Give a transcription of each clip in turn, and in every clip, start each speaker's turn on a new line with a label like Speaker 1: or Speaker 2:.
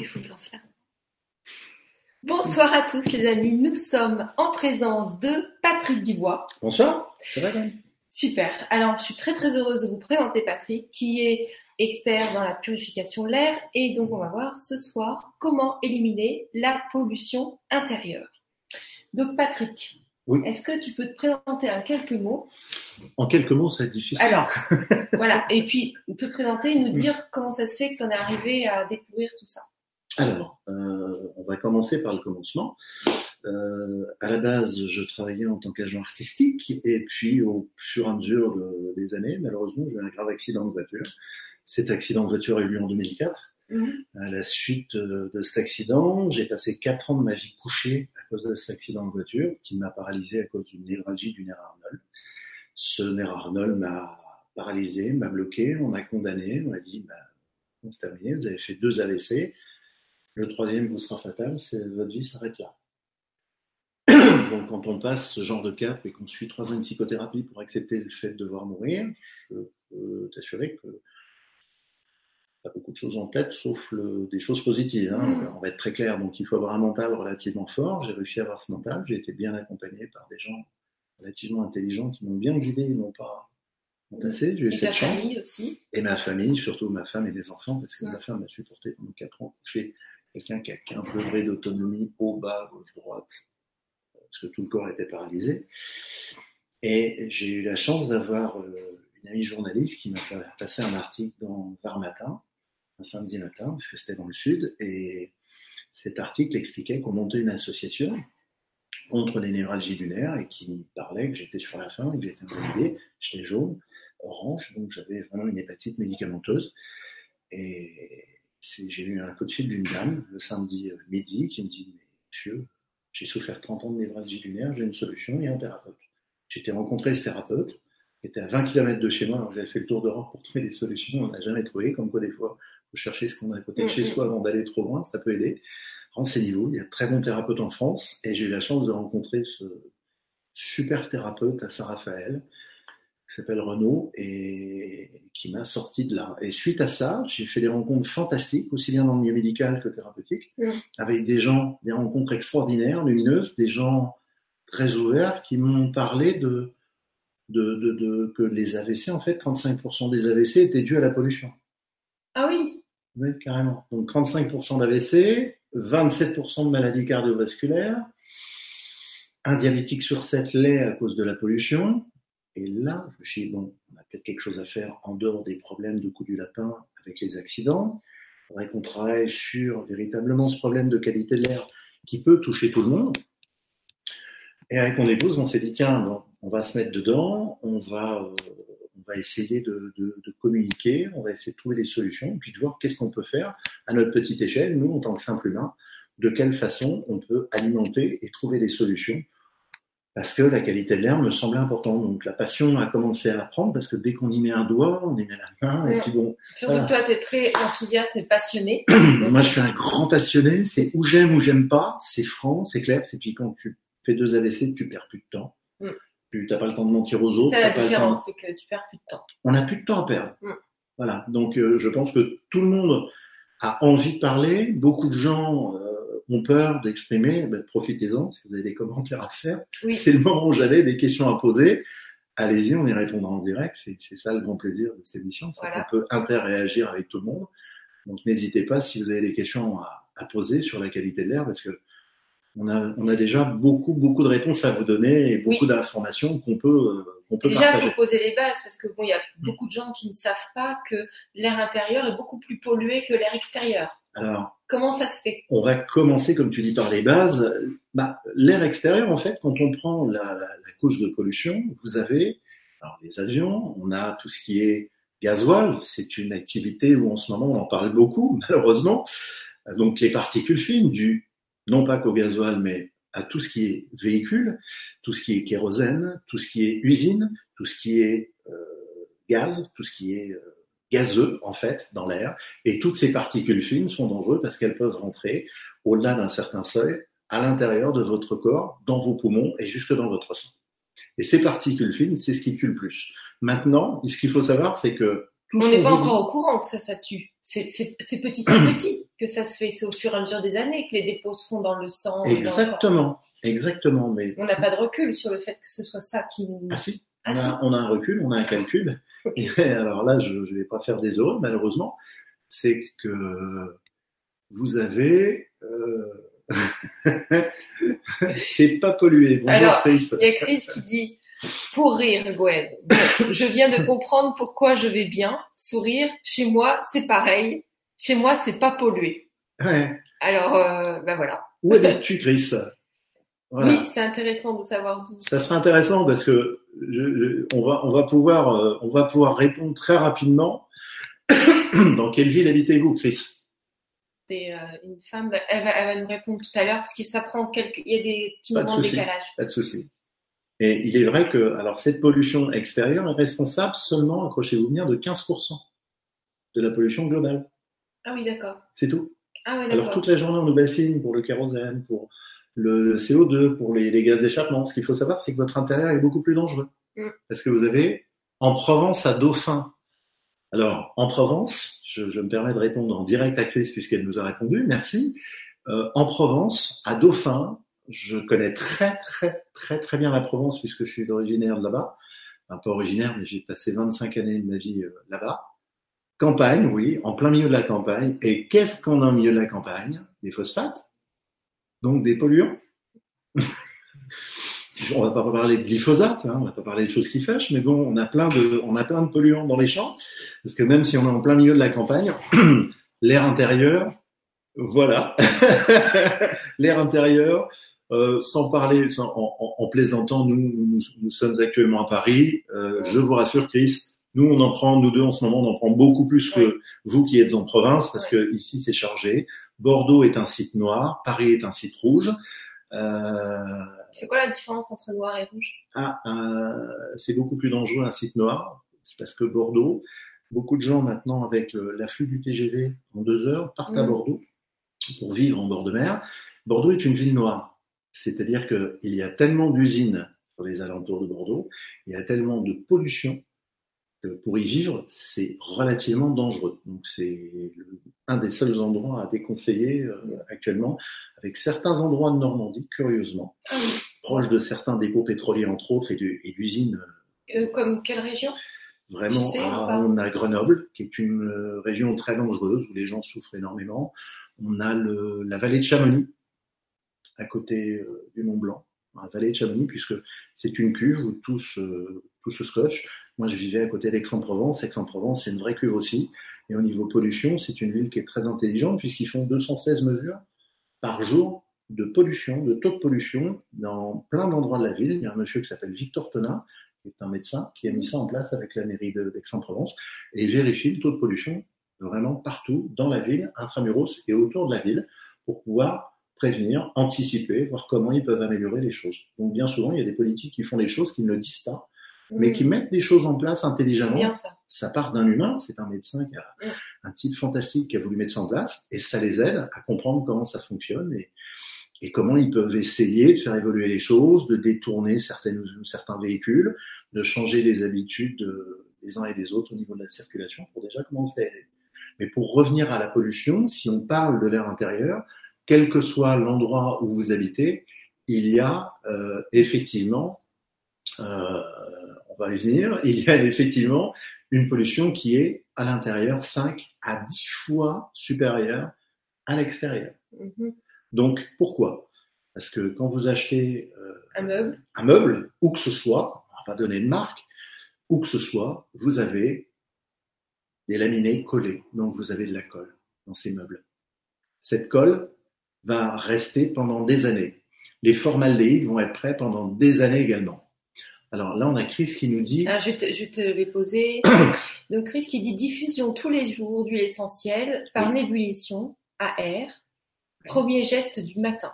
Speaker 1: oui, il faut que je lance là. Bonsoir à tous les amis, nous sommes en présence de Patrick Dubois.
Speaker 2: Bonsoir, ça va
Speaker 1: Super, alors je suis très très heureuse de vous présenter Patrick qui est expert dans la purification de l'air et donc on va voir ce soir comment éliminer la pollution intérieure. Donc Patrick,
Speaker 2: Oui.
Speaker 1: est-ce que tu peux te présenter en quelques mots?
Speaker 2: En quelques mots, ça va être difficile.
Speaker 1: Alors, voilà, et puis te présenter et nous dire comment ça se fait que tu en es arrivé à découvrir tout ça.
Speaker 2: Alors, euh, on va commencer par le commencement. Euh, à la base, je travaillais en tant qu'agent artistique et puis au fur et à mesure de- des années, malheureusement, j'ai eu un grave accident de voiture. Cet accident de voiture a eu lieu en 2004.
Speaker 1: Mhm.
Speaker 2: À la suite euh, de cet accident, j'ai passé quatre ans de ma vie couché à cause de cet accident de voiture qui m'a paralysé à cause d'une névralgie du nerf Arnold. Ce nerf Arnold m'a paralysé, m'a bloqué, on m'a condamné, on m'a dit, bah, c'est terminé, vous avez fait deux AVC, le troisième vous sera fatal, c'est votre vie s'arrête là. Donc quand on passe ce genre de cap et qu'on suit trois ans de psychothérapie pour accepter le fait de devoir mourir, je peux t'assurer que T'as beaucoup de choses en tête, sauf le- des choses positives. hein.
Speaker 1: Mm.
Speaker 2: On va être très clair. Donc, il faut avoir un mental relativement fort. J'ai réussi à avoir ce mental. J'ai été bien accompagné par des gens relativement intelligents qui m'ont bien guidé, ils m'ont pas entassé. J'ai eu cette chance.
Speaker 1: famille aussi.
Speaker 2: Et ma famille, surtout ma femme et mes enfants, parce que ma femme m'a supporté pendant quatre ans couché. Quelqu'un qui a 15 degrés d'autonomie, haut, bas, gauche, droite, parce que tout le corps était paralysé. Et j'ai eu la chance d'avoir euh, une amie journaliste qui m'a passer un article dans Var Matin, un samedi matin, parce que c'était dans le sud, et cet article expliquait qu'on montait une association contre les névralgies nerf et qui parlait que j'étais sur la fin et que j'étais invalidé, j'étais jaune, orange, donc j'avais vraiment une hépatite médicamenteuse. Et j'ai eu un coup de fil d'une dame le samedi euh, midi qui me dit Mais Monsieur, j'ai souffert 30 ans de névralgie nerf, j'ai une solution, il y a un thérapeute. J'ai été rencontrer ce thérapeute, qui était à 20 km de chez moi, alors j'avais fait le tour d'Europe pour trouver des solutions, on n'a jamais trouvé, comme quoi des fois, il faut chercher ce qu'on a à côté de chez soi avant d'aller trop loin, ça peut aider. Renseignez-vous, il y a de très bons thérapeutes en France, et j'ai eu la chance de rencontrer ce super thérapeute à Saint-Raphaël, qui s'appelle Renaud, et qui m'a sorti de là. Et suite à ça, j'ai fait des rencontres fantastiques, aussi bien dans le milieu médical que thérapeutique,
Speaker 1: Mhm.
Speaker 2: avec des gens, des rencontres extraordinaires, lumineuses, des gens très ouverts qui m'ont parlé de, de, de, de- que les AVC, en fait, 35% des AVC étaient dus à la pollution.
Speaker 1: Ah oui,
Speaker 2: Oui, carrément. Donc 35% d'AVC, 27% de maladies cardiovasculaires, un diabétique sur 7 l'est à cause de la pollution. Et là, je me suis dit, bon, on a peut-être quelque chose à faire en dehors des problèmes de coup du lapin avec les accidents. Il faudrait qu'on travaille sur véritablement ce problème de qualité de l'air qui peut toucher tout le monde. Et avec mon épouse, on s'est dit, tiens, on va se mettre dedans, on va, euh, essayer de, de, communiquer, on va essayer de trouver des solutions, puis de voir qu'est-ce qu'on peut faire à notre petite échelle, nous, en tant que simple humain, de quelle façon on peut alimenter et trouver des solutions. Parce que la qualité de l'air me semblait importante. Donc la passion a commencé à prendre parce que dès qu'on y met un doigt, on y met la main. Et puis bon,
Speaker 1: surtout
Speaker 2: Voilà.
Speaker 1: que toi, tu es très enthousiaste et passionné.
Speaker 2: moi je suis un grand passionné. C'est où j'aime ou j'aime pas. C'est franc, c'est clair. C'est puis quand tu fais deux AVC, tu perds plus de temps.
Speaker 1: Mm.
Speaker 2: Tu n'as pas le temps de mentir aux autres.
Speaker 1: C'est la différence, c'est que tu perds plus de temps.
Speaker 2: on n'a plus de temps à perdre.
Speaker 1: Mm.
Speaker 2: Voilà. Donc, euh, je pense que tout le monde a envie de parler. Beaucoup de gens euh, ont peur d'exprimer. Ben, Profitez-en. Si vous avez des commentaires à faire,
Speaker 1: Oui.
Speaker 2: c'est le moment où j'avais des questions à poser. Allez-y, on y répondra en direct. C'est ça le grand plaisir de cette émission, c'est
Speaker 1: Voilà.
Speaker 2: qu'on peut interréagir avec tout le monde. Donc, n'hésitez pas si vous avez des questions à, à poser sur la qualité de l'air, parce que on a, on a déjà beaucoup, beaucoup de réponses à vous donner et beaucoup
Speaker 1: Oui.
Speaker 2: d'informations qu'on peut, euh, qu'on peut
Speaker 1: Déjà,
Speaker 2: partager.
Speaker 1: faut poser les bases parce que bon, il y a
Speaker 2: Mm.
Speaker 1: beaucoup de gens qui ne savent pas que l'air intérieur est beaucoup plus pollué que l'air extérieur.
Speaker 2: Alors,
Speaker 1: Comment ça se fait?
Speaker 2: on va commencer, comme tu dis, par les bases. Bah, l'air extérieur, en fait, quand on prend la, la- la couche de pollution, vous avez alors, les avions, on a tout ce qui est gasoil. C'est une activité où en ce moment on en parle beaucoup, malheureusement. Donc les particules fines, dues non pas qu'au gasoil, mais à tout ce qui est véhicule, tout ce qui est kérosène, tout ce qui est usine, tout ce qui est euh, gaz, tout ce qui est euh, gazeux en fait dans l'air. Et toutes ces particules fines sont dangereuses parce qu'elles peuvent rentrer au-delà d'un certain seuil à l'intérieur de votre corps, dans vos poumons et jusque dans votre sang. Et ces particules fines, c'est ce qui tue le plus. Maintenant, ce qu'il faut savoir, c'est que Tout
Speaker 1: On n'est pas encore au courant que ça, ça tue. C'est petit à petit que ça se fait. C'est au fur et à mesure des années que les dépôts se font dans le sang. dans le.
Speaker 2: Exactement, exactement. Mais
Speaker 1: On n'a pas de recul sur le fait que ce soit ça qui nous...
Speaker 2: ah si,
Speaker 1: Ah
Speaker 2: on,
Speaker 1: si.
Speaker 2: a, on a un recul, on a un calcul. Et alors là, je ne vais pas faire des heureux, malheureusement. C'est que vous avez. Euh... c'est pas pollué. Bonjour
Speaker 1: Alors,
Speaker 2: Chris.
Speaker 1: Il y a Chris qui dit pour rire, Gwen. Bon, je viens de comprendre pourquoi je vais bien. Sourire, chez moi, c'est pareil. Chez moi, c'est pas pollué.
Speaker 2: Ouais.
Speaker 1: Alors, euh, ben voilà.
Speaker 2: Où habites-tu, Chris? Voilà.
Speaker 1: Oui, c'est intéressant de savoir d'où.
Speaker 2: Ça sera intéressant parce que je, je- on va on va pouvoir euh, on va pouvoir répondre très rapidement. Dans quelle ville habitez-vous, Chris?
Speaker 1: C'est euh, une femme. Elle va, elle va nous répondre tout à l'heure parce que ça prend quelques. Il y a des petits
Speaker 2: de
Speaker 1: moments de décalage.
Speaker 2: Pas de souci. Et il est vrai que alors cette pollution extérieure est responsable seulement, accrochez-vous bien, de 15% de la pollution globale.
Speaker 1: Ah oui, d'accord.
Speaker 2: C'est tout.
Speaker 1: Ah oui,
Speaker 2: Alors toute la journée on nous bassine pour le kérosène, pour le, le CO2, pour les, les gaz d'échappement. Ce qu'il faut savoir, c'est que votre intérieur est beaucoup plus dangereux.
Speaker 1: Mm.
Speaker 2: Parce que vous avez en Provence à Dauphin? Alors en Provence, je, je me permets de répondre en direct à Chris puisqu'elle nous a répondu, merci. Euh, en Provence, à Dauphin, je connais très très très très bien la Provence puisque je suis originaire de là-bas. Un peu originaire, mais j'ai passé 25 années de ma vie euh, là-bas. Campagne, oui, en plein milieu de la campagne. Et qu'est-ce qu'on a au milieu de la campagne? Des phosphates, donc des polluants. on va pas parler de glyphosate, hein, on va pas parler de choses qui fâchent, mais bon, on a plein de, on a plein de polluants dans les champs, parce que même si on est en plein milieu de la campagne, l'air intérieur, voilà, l'air intérieur, euh, sans parler, sans- en, en- en plaisantant, nous, nous, nous sommes actuellement à Paris. Euh, je vous rassure, Chris, nous on en prend, nous deux en ce moment, on en prend beaucoup plus que vous qui êtes en province, parce que ici c'est chargé. Bordeaux est un site noir, Paris est un site rouge. Euh,
Speaker 1: C'est quoi la différence entre noir et rouge?
Speaker 2: Ah, euh, c'est beaucoup plus dangereux un site noir. C'est parce que Bordeaux, beaucoup de gens maintenant avec le- l'afflux du TGV en deux heures partent à
Speaker 1: Mhm.
Speaker 2: Bordeaux pour vivre en bord de mer. Bordeaux est une ville noire. C'est-à-dire qu'il y a tellement d'usines sur les alentours de Bordeaux, il y a tellement de pollution pour y vivre, c'est relativement dangereux. Donc c'est un des seuls endroits à déconseiller euh, actuellement, avec certains endroits de Normandie, curieusement,
Speaker 1: Ah oui.
Speaker 2: proches de certains dépôts pétroliers entre autres et du- et d'usines
Speaker 1: Euh, Comme quelle région?
Speaker 2: Vraiment,
Speaker 1: Tu sais, ou pas?
Speaker 2: on a Grenoble, qui est une euh, région très dangereuse où les gens souffrent énormément. On a le, la vallée de Chamonix, à côté euh, du Mont Blanc, la vallée de Chamonix, puisque c'est une cuve où tout se, tout se scotche. Moi, je vivais à côté d'Aix-en-Provence. Aix-en-Provence, c'est une vraie cuve aussi. Et au niveau pollution, c'est une ville qui est très intelligente, puisqu'ils font 216 mesures par jour de pollution, de taux de pollution dans plein d'endroits de la ville. Il y a un monsieur qui s'appelle Victor Tonin, qui est un médecin, qui a mis ça en place avec la mairie d'Aix-en-Provence et vérifie le taux de pollution vraiment partout dans la ville, intramuros et autour de la ville pour pouvoir prévenir, anticiper, voir comment ils peuvent améliorer les choses. Donc bien souvent, il y a des politiques qui font des choses qu'ils ne disent pas, mais
Speaker 1: Hmm.
Speaker 2: qui mettent des choses en place intelligemment
Speaker 1: bien ça.
Speaker 2: ça part d'un humain, c'est un médecin qui a
Speaker 1: Mm.
Speaker 2: un type fantastique qui a voulu mettre ça en place, et ça les aide à comprendre comment ça fonctionne et, et comment ils peuvent essayer de faire évoluer les choses, de détourner certaines, certains véhicules, de changer les habitudes de- des uns et des autres au niveau de la circulation pour déjà commencer à aider. Mais pour revenir à la pollution, si on parle de l'air intérieur, quel que soit l'endroit où vous habitez, il y a euh, effectivement, euh, on va y venir, il y a effectivement une pollution qui est à l'intérieur 5 à 10 fois supérieure à l'extérieur.
Speaker 1: Mhm.
Speaker 2: Donc pourquoi? Parce que quand vous achetez euh,
Speaker 1: Un meuble.
Speaker 2: un meuble, où que ce soit, on va pas donner de marque, où que ce soit, vous avez des laminés collés. Donc vous avez de la colle dans ces meubles. Cette colle va rester pendant des années. Les formaldéhydes vont être prêts pendant des années également. Alors là, on a Chris qui nous dit
Speaker 1: Alors, je, vais te, je vais te les poser. Donc, Chris qui dit diffusion tous les jours d'huile essentielle par nébullition à air. Premier geste du matin.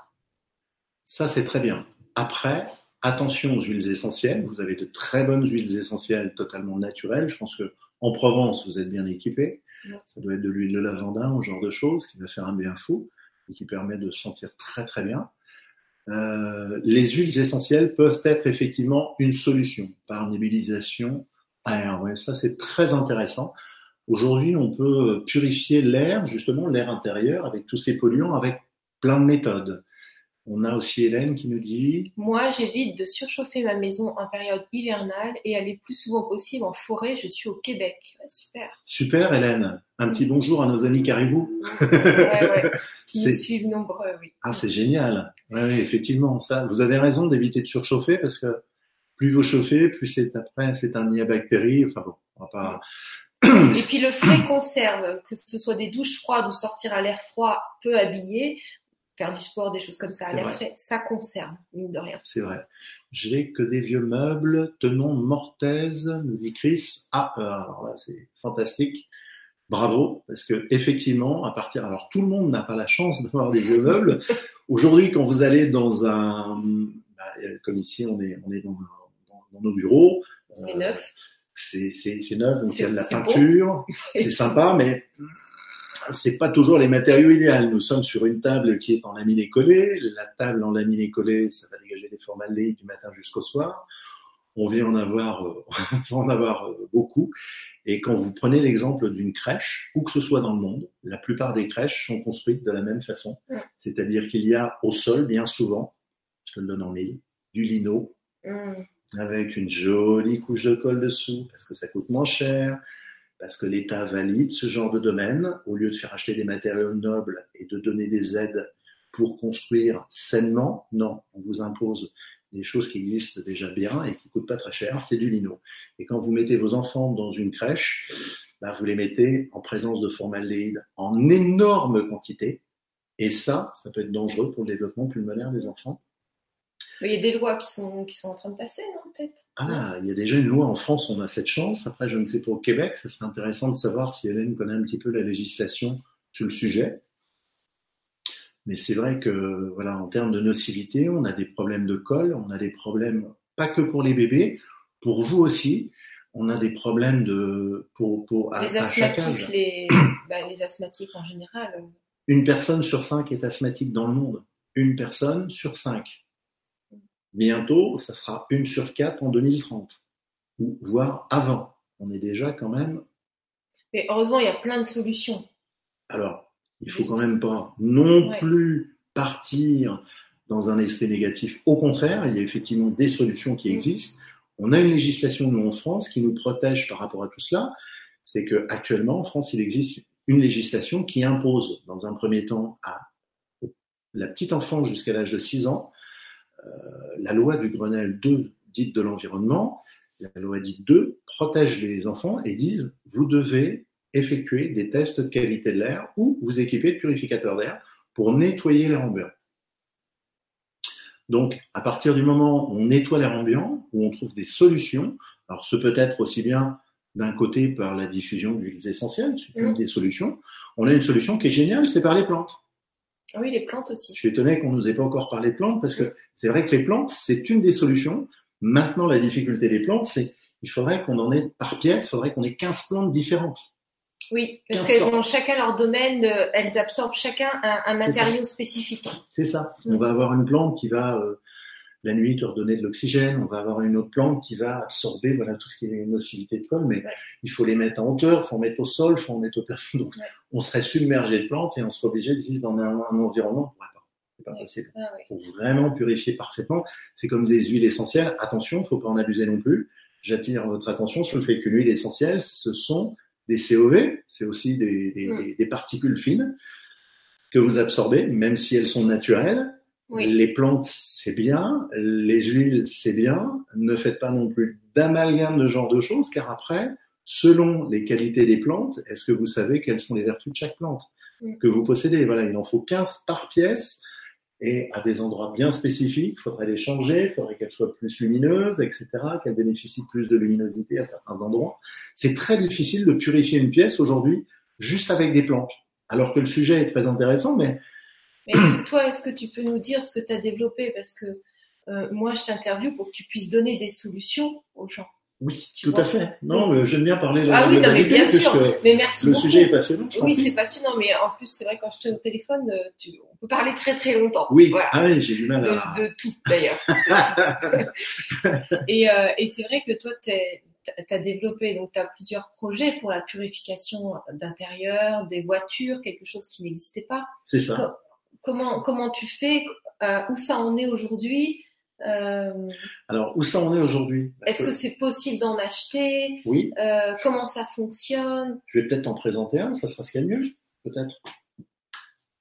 Speaker 2: Ça, c'est très bien. Après, attention aux huiles essentielles. Vous avez de très bonnes huiles essentielles totalement naturelles. Je pense que en Provence, vous êtes bien équipé.
Speaker 1: Ouais.
Speaker 2: Ça doit être de l'huile de lavandin ou ce genre de choses qui va faire un bien fou et qui permet de se sentir très très bien. Euh, les huiles essentielles peuvent être effectivement une solution par nébulisation. Ouais, ça, c'est très intéressant. Aujourd'hui, on peut purifier l'air, justement l'air intérieur, avec tous ces polluants, avec plein de méthodes. On a aussi Hélène qui nous dit
Speaker 1: Moi, j'évite de surchauffer ma maison en période hivernale et aller plus souvent possible en forêt. Je suis au Québec. super.
Speaker 2: Super, Hélène. Un petit bonjour à nos amis caribous.
Speaker 1: ouais, ouais. Qui nous suivent nombreux, oui.
Speaker 2: Ah, c'est génial. Oui, effectivement. Ça, vous avez raison d'éviter de surchauffer parce que plus vous chauffez, plus c'est après, c'est un nid à bactéries. Enfin bon, on va pas.
Speaker 1: Et puis le frais conserve, que ce soit des douches froides ou sortir à l'air froid peu habillé, faire du sport, des choses comme ça à l'air frais, ça conserve, mine de rien.
Speaker 2: C'est vrai. J'ai que des vieux meubles, tenons mortaise, nous dit Chris. Ah, euh, alors là, c'est fantastique. Bravo, parce que effectivement, à partir, alors tout le monde n'a pas la chance d'avoir des vieux meubles. Aujourd'hui, quand vous allez dans un, bah, comme ici, on est, on est dans, dans, nos bureaux.
Speaker 1: C'est euh, neuf.
Speaker 2: C'est, c'est, c'est neuf, donc il y a de la peinture, c'est sympa, mais c'est pas toujours les matériaux idéaux. Nous sommes sur une table qui est en laminé collé. La table en laminé collé, ça va dégager des formaldéhydes du matin jusqu'au soir. On vient en avoir, euh, on va en avoir euh, beaucoup. Et quand vous prenez l'exemple d'une crèche, où que ce soit dans le monde, la plupart des crèches sont construites de la même façon. C'est-à-dire qu'il y a au sol, bien souvent, je te le donne en mille, du lino, mm. avec une jolie couche de colle dessous, parce que ça coûte moins cher, parce que l'État valide ce genre de domaine, au lieu de faire acheter des matériaux nobles et de donner des aides pour construire sainement, non, on vous impose des choses qui existent déjà bien et qui coûtent pas très cher, c'est du lino. Et quand vous mettez vos enfants dans une crèche, bah, vous les mettez en présence de formaldéhyde en énorme quantité, et ça, ça peut être dangereux pour le développement pulmonaire des enfants.
Speaker 1: Il y a des lois qui sont, qui sont en train de passer, non, peut-être?
Speaker 2: Ah, il y a déjà une loi en France, on a cette chance. Après, je ne sais pas au Québec, ça serait intéressant de savoir si Hélène connaît un petit peu la législation sur le sujet. Mais c'est vrai que, voilà, en termes de nocivité, on a des problèmes de colle, on a des problèmes, pas que pour les bébés, pour vous aussi, on a des problèmes de, pour, pour,
Speaker 1: les asthmatiques, les, bah, les asthmatiques en général. Euh.
Speaker 2: Une personne sur cinq est asthmatique dans le monde. Une personne sur cinq. Bientôt, ça sera une sur quatre en 2030, ou voire avant. On est déjà quand même.
Speaker 1: Mais heureusement, il y a plein de solutions.
Speaker 2: Alors, il faut quand même pas non plus partir dans un esprit négatif. Au contraire, il y a effectivement des solutions qui mm. existent. On a une législation, nous, en France, qui nous protège par rapport à tout cela. C'est que actuellement, en France, il existe une législation qui impose, dans un premier temps, à la petite enfant jusqu'à l'âge de 6 ans, la loi du Grenelle 2, dite de l'environnement, la loi dite 2, protège les enfants et disent vous devez effectuer des tests de qualité de l'air ou vous équiper de purificateurs d'air pour nettoyer l'air ambiant. Donc, à partir du moment où on nettoie l'air ambiant, où on trouve des solutions, alors ce peut être aussi bien d'un côté par la diffusion d'huiles essentielles, c'est une mmh. des solutions, on a une solution qui est géniale, c'est par les plantes.
Speaker 1: Ah oui, les plantes aussi.
Speaker 2: Je suis étonné qu'on nous ait pas encore parlé de plantes parce que c'est vrai que les plantes, c'est une des solutions. Maintenant, la difficulté des plantes, c'est il faudrait qu'on en ait par pièce, il faudrait qu'on ait 15 plantes différentes.
Speaker 1: Oui, parce qu'elles ont chacun leur domaine, elles absorbent chacun un, matériau spécifique.
Speaker 2: C'est ça. On mm. va avoir une plante qui va euh, la nuit te redonner de l'oxygène. On va avoir une autre plante qui va absorber voilà tout ce qui est nocivité de colle, mais il faut les mettre en hauteur, il faut en mettre au sol, il faut en mettre au plafond. Donc on serait submergé de plantes et on serait obligé de vivre dans un, environnement. C'est pas possible. Il ah faut vraiment purifier parfaitement. C'est comme des huiles essentielles. Attention, faut pas en abuser non plus. J'attire votre attention sur le fait que l'huile essentielle, ce sont des COV, c'est aussi des, des, des particules fines que vous absorbez, même si elles sont naturelles, les plantes, c'est bien. Les huiles, c'est bien. Ne faites pas non plus d'amalgame de genre de choses, car après, selon les qualités des plantes, est-ce que vous savez quelles sont les vertus de chaque plante que vous possédez? Voilà, il en faut 15 par pièce. Et à des endroits bien spécifiques, il faudrait les changer, il faudrait qu'elles soient plus lumineuses, etc., qu'elles bénéficient plus de luminosité à certains endroits. C'est très difficile de purifier une pièce aujourd'hui juste avec des plantes. Alors que le sujet est très intéressant, mais
Speaker 1: mais toi, est-ce que tu peux nous dire ce que tu as développé? Parce que euh, moi, je t'interviewe pour que tu puisses donner des solutions aux gens.
Speaker 2: Oui, tout à fait. Non, mais j'aime bien parler de
Speaker 1: Ah oui, non, mais bien sûr. Mais merci
Speaker 2: Le sujet est passionnant.
Speaker 1: Oui, c'est passionnant, mais en plus, c'est vrai, quand je te au téléphone, euh, tu, on peut parler très très longtemps.
Speaker 2: Oui, ah j'ai du mal
Speaker 1: à... De, tout, d'ailleurs. et, euh, et c'est vrai que toi, tu tu as développé, donc tu as plusieurs projets pour la purification d'intérieur, des voitures, quelque chose qui n'existait pas.
Speaker 2: C'est ça.
Speaker 1: Comment, comment tu fais euh, Où ça en est aujourd'hui
Speaker 2: euh, Alors, où ça en est aujourd'hui?
Speaker 1: Est-ce que c'est possible d'en acheter?
Speaker 2: Oui.
Speaker 1: Euh, comment ça fonctionne?
Speaker 2: Je vais peut-être t'en présenter un, ça sera ce qu'il y a de mieux, peut-être.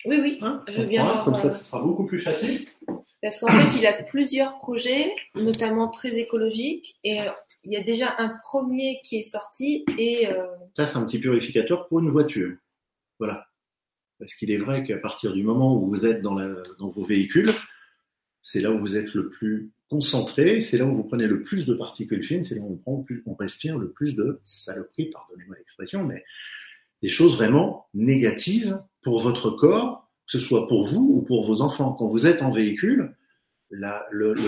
Speaker 1: Oui, oui. Hein? Je veux bien
Speaker 2: comme ça, ça sera beaucoup plus facile.
Speaker 1: Parce qu'en fait, il a plusieurs projets, notamment très écologiques, et il y a déjà un premier qui est sorti. Et
Speaker 2: ça, c'est un petit purificateur pour une voiture. Voilà. Parce qu'il est vrai qu'à partir du moment où vous êtes dans, vos véhicules, c'est là où vous êtes le plus concentré, c'est là où vous prenez le plus de particules fines, c'est là où on, respire le plus de saloperies, pardonnez-moi l'expression, mais des choses vraiment négatives pour votre corps, que ce soit pour vous ou pour vos enfants. Quand vous êtes en véhicule, la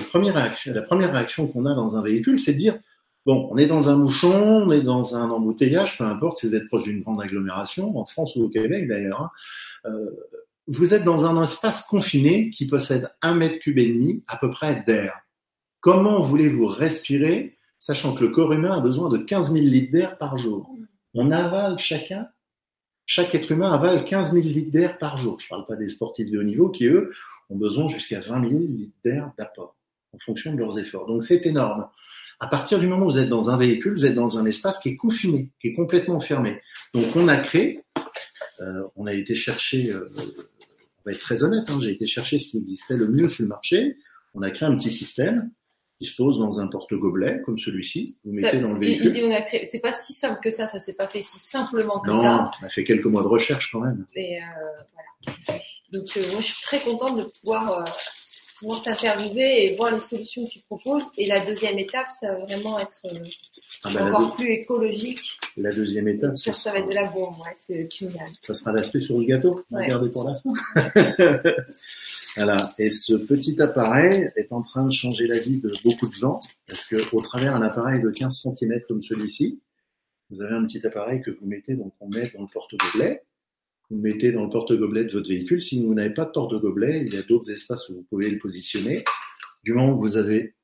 Speaker 2: première réaction qu'on a dans un véhicule, c'est de dire bon, on est dans un bouchon, on est dans un embouteillage, peu importe si vous êtes proche d'une grande agglomération, en France ou au Québec d'ailleurs. Hein, euh, vous êtes dans un espace confiné qui possède un mètre cube et demi à peu près d'air. Comment voulez-vous respirer, sachant que le corps humain a besoin de 15 000 litres d'air par jour? On avale chacun chaque être humain avale 15 000 litres d'air par jour. Je ne parle pas des sportifs de haut niveau qui, eux, ont besoin jusqu'à 20 000 litres d'air d'apport en fonction de leurs efforts. Donc c'est énorme. À partir du moment où vous êtes dans un véhicule, vous êtes dans un espace qui est confiné, qui est complètement fermé. Donc on a créé, euh, on a été chercher, euh, on va être très honnête, hein, j'ai été chercher ce qui existait le mieux sur le marché. On a créé un petit système qui se pose dans un porte-gobelet comme celui-ci. Vous mettez dans le véhicule.
Speaker 1: C'est pas si simple que ça, ça s'est pas fait si simplement que
Speaker 2: non,
Speaker 1: ça.
Speaker 2: on a fait quelques mois de recherche quand même.
Speaker 1: Et euh, voilà. Donc euh, moi je suis très contente de pouvoir, euh, pouvoir t'interviewer et voir les solutions que tu proposes. Et la deuxième étape, ça va vraiment être euh, ah ben encore plus écologique.
Speaker 2: La deuxième étape,
Speaker 1: ça, ça va être de la bombe, ouais, c'est génial.
Speaker 2: Ça sera l'aspect sur le gâteau. Ouais. Regardez pour la fin. Voilà. Et ce petit appareil est en train de changer la vie de beaucoup de gens, parce que au travers d'un appareil de 15 cm comme celui-ci, vous avez un petit appareil que vous mettez, donc on met dans le porte-gobelet. Vous mettez dans le porte-gobelet de votre véhicule. Si vous n'avez pas de porte-gobelet, il y a d'autres espaces où vous pouvez le positionner. Du moment où vous avez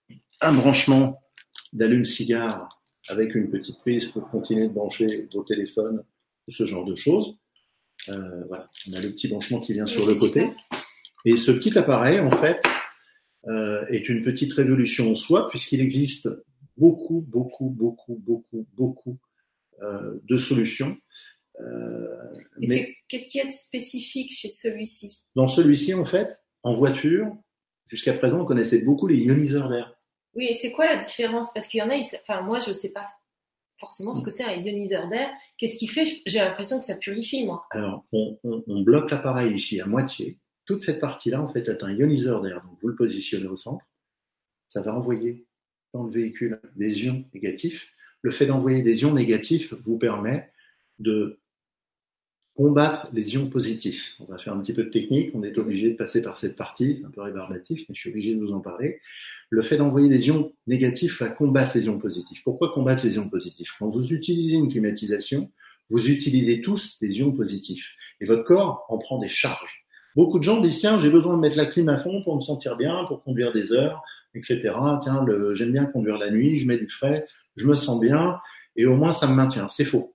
Speaker 2: un branchement d'allume-cigare avec une petite prise pour continuer de brancher vos téléphones, ce genre de choses. Euh, voilà, on a le petit branchement qui vient sur le côté. Et ce petit appareil, en fait, euh, est une petite révolution en soi, puisqu'il existe beaucoup, beaucoup, beaucoup, beaucoup, beaucoup euh, de solutions.
Speaker 1: Euh, mais qu'est-ce qu'il y a de spécifique chez celui-ci?
Speaker 2: Dans celui-ci, en fait, en voiture, jusqu'à présent, on connaissait beaucoup les ioniseurs d'air.
Speaker 1: Oui, et c'est quoi la différence? Parce qu'il y en a, enfin moi, je ne sais pas forcément ce que c'est un ioniseur d'air. Qu'est-ce qui fait? J'ai l'impression que ça purifie, moi.
Speaker 2: Alors, on, on, on bloque l'appareil ici à moitié toute cette partie-là, en fait, est un ioniseur d'air. Donc, vous le positionnez au centre. Ça va envoyer dans le véhicule des ions négatifs. Le fait d'envoyer des ions négatifs vous permet de combattre les ions positifs. On va faire un petit peu de technique. On est obligé de passer par cette partie. C'est un peu rébarbatif, mais je suis obligé de vous en parler. Le fait d'envoyer des ions négatifs va combattre les ions positifs. Pourquoi combattre les ions positifs? Quand vous utilisez une climatisation, vous utilisez tous des ions positifs. Et votre corps en prend des charges. Beaucoup de gens disent tiens, j'ai besoin de mettre la clim à fond pour me sentir bien, pour conduire des heures, etc. Tiens, j'aime bien conduire la nuit, je mets du frais, je me sens bien, et au moins ça me maintient. C'est faux.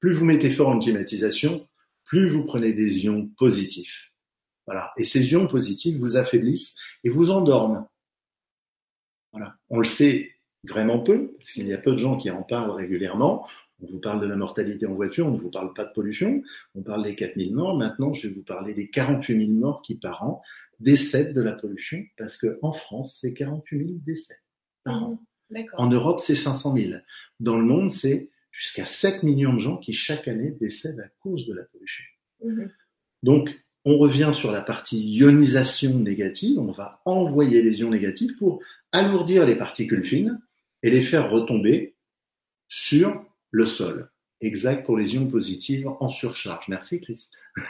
Speaker 2: Plus vous mettez fort une climatisation, plus vous prenez des ions positifs. Voilà. Et ces ions positifs vous affaiblissent et vous endorment. Voilà. On le sait vraiment peu, parce qu'il y a peu de gens qui en parlent régulièrement. On vous parle de la mortalité en voiture, on ne vous parle pas de pollution, on parle des 4000 morts. Maintenant, je vais vous parler des 48 000 morts qui par an décèdent de la pollution, parce qu'en France, c'est 48 000 décès par an.
Speaker 1: Mmh,
Speaker 2: en Europe, c'est 500 000. Dans le monde, c'est jusqu'à 7 millions de gens qui chaque année décèdent à cause de la pollution.
Speaker 1: Mmh.
Speaker 2: Donc, on revient sur la partie ionisation négative. On va envoyer les ions négatifs pour alourdir les particules fines et les faire retomber sur le sol. Exact pour les ions positifs en surcharge. Merci Chris.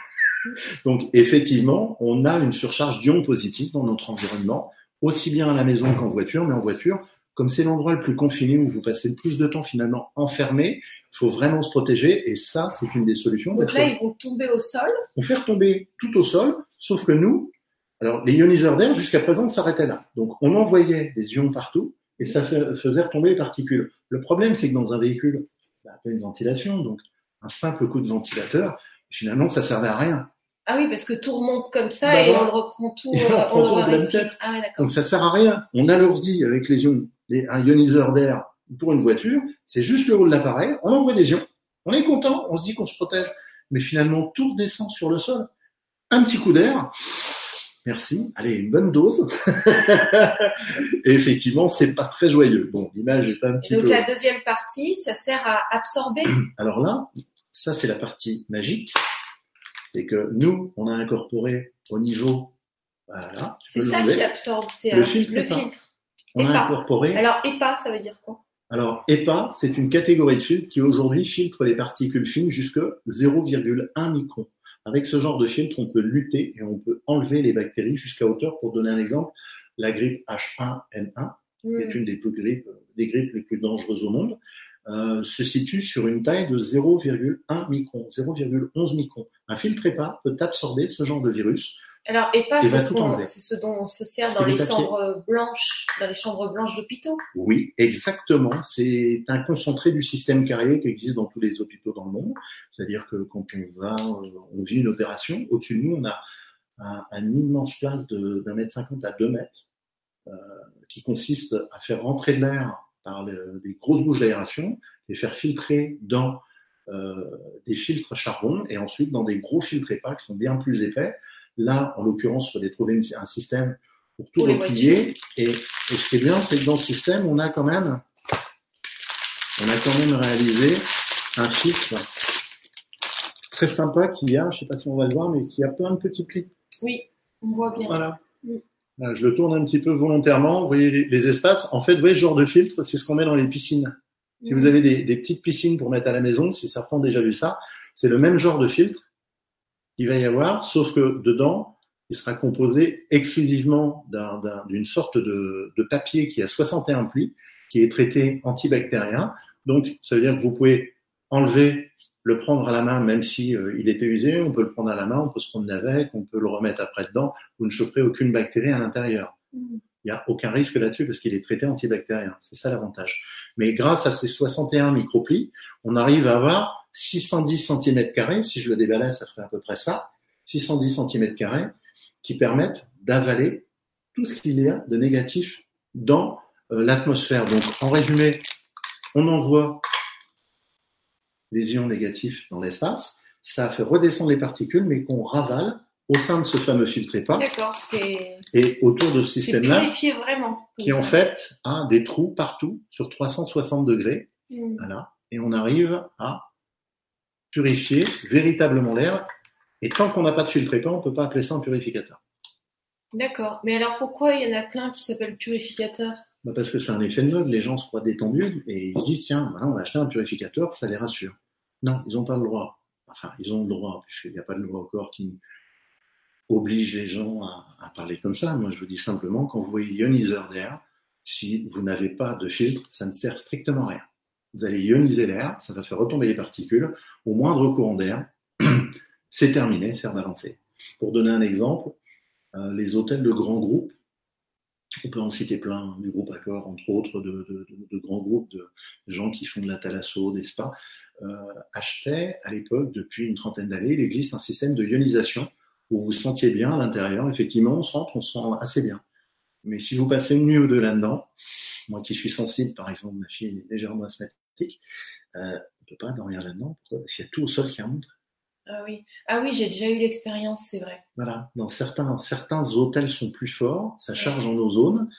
Speaker 2: Donc effectivement, on a une surcharge d'ions positifs dans notre environnement, aussi bien à la maison qu'en voiture, mais en voiture, comme c'est l'endroit le plus confiné où vous passez le plus de temps finalement enfermé, il faut vraiment se protéger et ça, c'est une des solutions.
Speaker 1: Donc là, ils vont tomber au sol
Speaker 2: On fait retomber tout au sol, sauf que nous, alors les ioniseurs d'air jusqu'à présent s'arrêtaient là. Donc on envoyait des ions partout, et ça faisait retomber les particules. Le problème, c'est que dans un véhicule, bah, t'as une ventilation, donc un simple coup de ventilateur, finalement, ça servait à rien.
Speaker 1: Ah oui, parce que tout remonte comme ça
Speaker 2: Bah
Speaker 1: et on le reprend tout,
Speaker 2: on
Speaker 1: euh,
Speaker 2: reprend
Speaker 1: on
Speaker 2: tout
Speaker 1: le
Speaker 2: en pleine
Speaker 1: respire.
Speaker 2: tête.
Speaker 1: Ah ouais.
Speaker 2: Donc ça sert à rien. On alourdit avec les ions, les- un ioniseur d'air pour une voiture, c'est juste le haut de l'appareil, on envoie des ions, on est content, on se dit qu'on se protège, mais finalement tout redescend sur le sol. Un petit coup d'air, merci, allez, une bonne dose. Et effectivement, c'est pas très joyeux. Bon, l'image est un
Speaker 1: Et
Speaker 2: petit
Speaker 1: donc
Speaker 2: peu...
Speaker 1: la deuxième partie, ça sert à absorber.
Speaker 2: Alors là, ça c'est la partie magique, c'est que nous, on a incorporé au niveau, voilà,
Speaker 1: C'est ça qui absorbe, c'est
Speaker 2: Le filtre
Speaker 1: le
Speaker 2: EPA.
Speaker 1: filtre.
Speaker 2: On a
Speaker 1: EPA.
Speaker 2: incorporé
Speaker 1: Alors EPA, ça veut dire quoi?
Speaker 2: Alors, EPA, c'est une catégorie de filtre qui aujourd'hui filtre les particules fines jusque 0,1 micron. Avec ce genre de filtre, on peut lutter et on peut enlever les bactéries jusqu'à hauteur. Pour donner un exemple, la grippe H1N1, qui est
Speaker 1: Hmm.
Speaker 2: une des plus grippes, des grippes les plus dangereuses au monde, euh, se situe sur une taille de 0,1 micron, 0,11 micron. Un filtre EPA peut absorber ce genre de virus.
Speaker 1: Alors EPA,
Speaker 2: Et
Speaker 1: c'est ce, dont on se sert dans les chambres blanches, dans les chambres blanches d'hôpitaux.
Speaker 2: Oui, exactement. C'est un concentré du système carrier qui existe dans tous les hôpitaux dans le monde. C'est-à-dire que quand on va, euh, on vit une opération, au-dessus de nous, on a un, un immense place d'un mètre cinquante à deux mètres, euh, qui consiste à faire rentrer de l'air par le- des grosses bouches d'aération, les faire filtrer dans euh, des filtres charbon et ensuite dans des gros filtres EPA qui sont bien plus épais. Là, en l'occurrence, il fallait trouver une- un système pour tout replier. Et, et ce qui est bien, c'est que dans ce système, on a quand même, on a quand même réalisé un filtre très sympa qui a, je sais pas si on va le voir, mais qui a plein de petits plis.
Speaker 1: Oui, on voit bien.
Speaker 2: Voilà. Là, je le tourne un petit peu volontairement. Vous voyez les, les espaces. En fait, vous voyez ce genre de filtre, c'est ce qu'on met dans les piscines. Si vous
Speaker 1: Hmm.
Speaker 2: avez des, des petites piscines pour mettre à la maison, si certains ont déjà vu ça, c'est le même genre de filtre qu'il va y avoir, sauf que dedans, il sera composé exclusivement d'un- d'un- d'une sorte de, de papier qui a 61 plis, qui est traité antibactérien. Donc, ça veut dire que vous pouvez enlever, le prendre à la main, même si euh, il était usé, on peut le prendre à la main, on peut se promener avec, on peut le remettre après dedans, vous ne choperez aucune bactérie à l'intérieur.
Speaker 1: Hmm.
Speaker 2: Il n'y a aucun risque là-dessus parce qu'il est traité antibactérien. C'est ça l'avantage. Mais grâce à ces 61 microplis, on arrive à avoir 610 cm. Si je le déballais, ça ferait à peu près ça. 610 cm qui permettent d'avaler tout ce qu'il y a de négatif dans euh, l'atmosphère. Donc, en résumé, on envoie les ions négatifs dans l'espace. Ça fait redescendre les particules, mais qu'on ravale au sein de ce fameux filtre EPA. Et autour de ce système-là, qui en fait a des trous partout sur 360 degrés. Voilà. Et on arrive à purifier véritablement l'air. Et tant qu'on n'a pas de filtre EPA, on ne peut pas appeler ça un purificateur.
Speaker 1: D'accord. Mais alors pourquoi il y en a plein qui s'appellent purificateurs?
Speaker 2: Bah, parce que c'est un effet de mode, les gens se croient détendus et ils se disent tiens, voilà, on va acheter un purificateur, ça les rassure. Non, ils n'ont pas le droit. Enfin, ils ont le droit, puisqu'il n'y a pas de loi encore qui oblige les gens à, à parler comme ça. Moi, je vous dis simplement, quand vous voyez ioniseur d'air, si vous n'avez pas de filtre, ça ne sert strictement à rien. Vous allez ioniser l'air, ça va faire retomber les particules. Au moindre courant d'air, c'est terminé, c'est rebalancé. Pour donner un exemple, euh, les hôtels de grands groupes, on peut en citer plein, du groupe Accor, entre autres, de, grands groupes de gens qui font de la thalasso, des spas, euh, achetaient à l'époque, depuis une trentaine d'années, il existe un système de ionisation où vous vous sentiez bien à l'intérieur. Effectivement, on se rentre, on se sent assez bien. Mais si vous passez une nuit ou deux là-dedans, moi qui suis sensible, par exemple, ma fille est légèrement asthmatique, euh, on peut pas dormir là-dedans. Parce qu'il y a tout au sol qui remonte.
Speaker 1: Ah oui, ah oui, j'ai déjà eu l'expérience, c'est vrai.
Speaker 2: Voilà. Dans certains, certains hôtels sont plus forts, ça charge en ozone.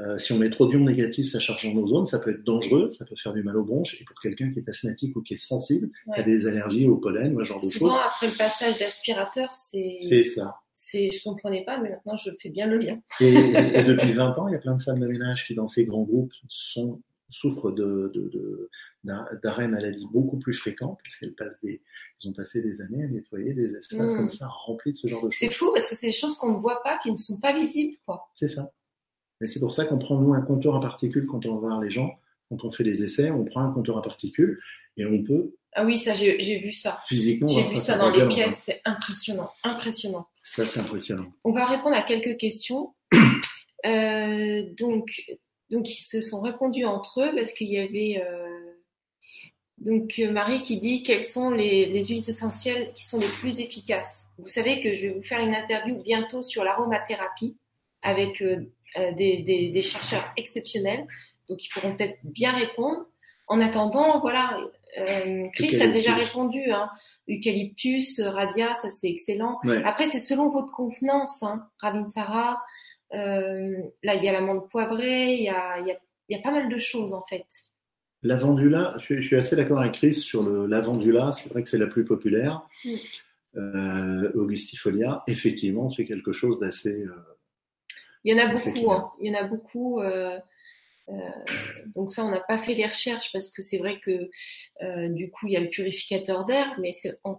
Speaker 2: Euh, si on met trop d'ions négatifs, ça charge en ozone, ça peut être dangereux, ça peut faire du mal aux bronches. Et pour quelqu'un qui est asthmatique ou qui est sensible, qui a
Speaker 1: Ouais.
Speaker 2: des allergies au pollen ou ce genre de
Speaker 1: Souvent
Speaker 2: choses,
Speaker 1: après le passage d'aspirateur, c'est,
Speaker 2: c'est ça.
Speaker 1: C'est, je comprenais pas, mais maintenant je fais bien le lien.
Speaker 2: Et, et depuis 20 ans, il y a plein de femmes de ménage qui, dans ces grands groupes, sont, souffrent de, d'arrêt maladie beaucoup plus fréquents parce qu'elles passent des, ont passé des années à nettoyer des espaces
Speaker 1: Mm.
Speaker 2: comme ça remplis de ce genre de
Speaker 1: C'est
Speaker 2: choses.
Speaker 1: fou parce que c'est des choses qu'on ne voit pas, qui ne sont pas visibles, quoi.
Speaker 2: C'est ça. Et c'est pour ça qu'on prend nous un compteur à particules quand on va voir les gens, quand on fait des essais, on prend un compteur à particules et on peut
Speaker 1: Ah oui, ça, j'ai, j'ai vu ça.
Speaker 2: physiquement
Speaker 1: J'ai vu ça dans les
Speaker 2: hein.
Speaker 1: pièces, c'est impressionnant, impressionnant.
Speaker 2: Ça, c'est impressionnant.
Speaker 1: On va répondre à quelques questions. Euh, donc, Donc ils se sont répondus entre eux parce qu'il y avait donc Marie qui dit quelles sont les, les, huiles essentielles qui sont les plus efficaces? Vous savez que je vais vous faire une interview bientôt sur l'aromathérapie avec des, des, des, chercheurs exceptionnels, donc ils pourront peut-être bien répondre. En attendant, voilà, euh, Chris a déjà répondu. Hein. Eucalyptus, radia, ça c'est excellent. Après, c'est selon votre convenance. Hein. Ravinsara, euh, là il y a l'amande poivrée, il y a, il y, a, il y a pas mal de choses en fait.
Speaker 2: Lavandula, je, je suis assez d'accord avec Chris sur le lavandula. C'est vrai que c'est la plus populaire. Mm. Euh, Augustifolia, effectivement, c'est quelque chose d'assez. Euh,
Speaker 1: il y en a beaucoup. Hein. Il y en a beaucoup. Euh, donc ça, on n'a pas fait les recherches parce que c'est vrai que euh, du coup, il y a le purificateur d'air, mais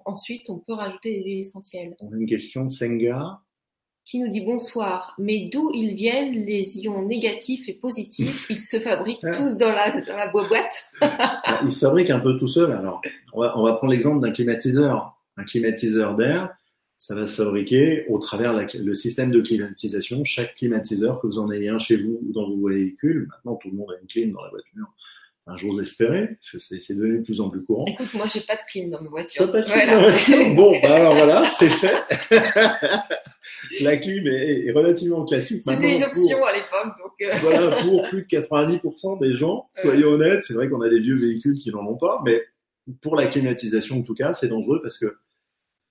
Speaker 1: ensuite, on peut rajouter des huiles essentielles.
Speaker 2: On a une question de Senga.
Speaker 1: Qui nous dit bonsoir, mais d'où ils viennent les ions négatifs et positifs? Ils se fabriquent ah. tous dans la, dans la boîte
Speaker 2: Ils se fabriquent un peu tout seuls. Alors, on va, on va prendre l'exemple d'un climatiseur. Un climatiseur d'air, ça va se fabriquer au travers le système de climatisation. Chaque climatiseur, que vous en ayez un chez vous ou dans vos véhicules, maintenant tout le monde a une clim dans la voiture. Un jour espéré, c'est devenu de plus en plus courant.
Speaker 1: Écoute, moi j'ai pas de clim dans ma voiture.
Speaker 2: Pas de clim dans ma voiture bon, bah alors voilà, c'est fait. la clim est, est relativement classique.
Speaker 1: C'était une option à l'époque, donc.
Speaker 2: Euh... voilà, pour plus de 90% des gens, soyons honnêtes, c'est vrai qu'on a des vieux véhicules qui n'en ont pas, mais pour la climatisation en tout cas, c'est dangereux parce que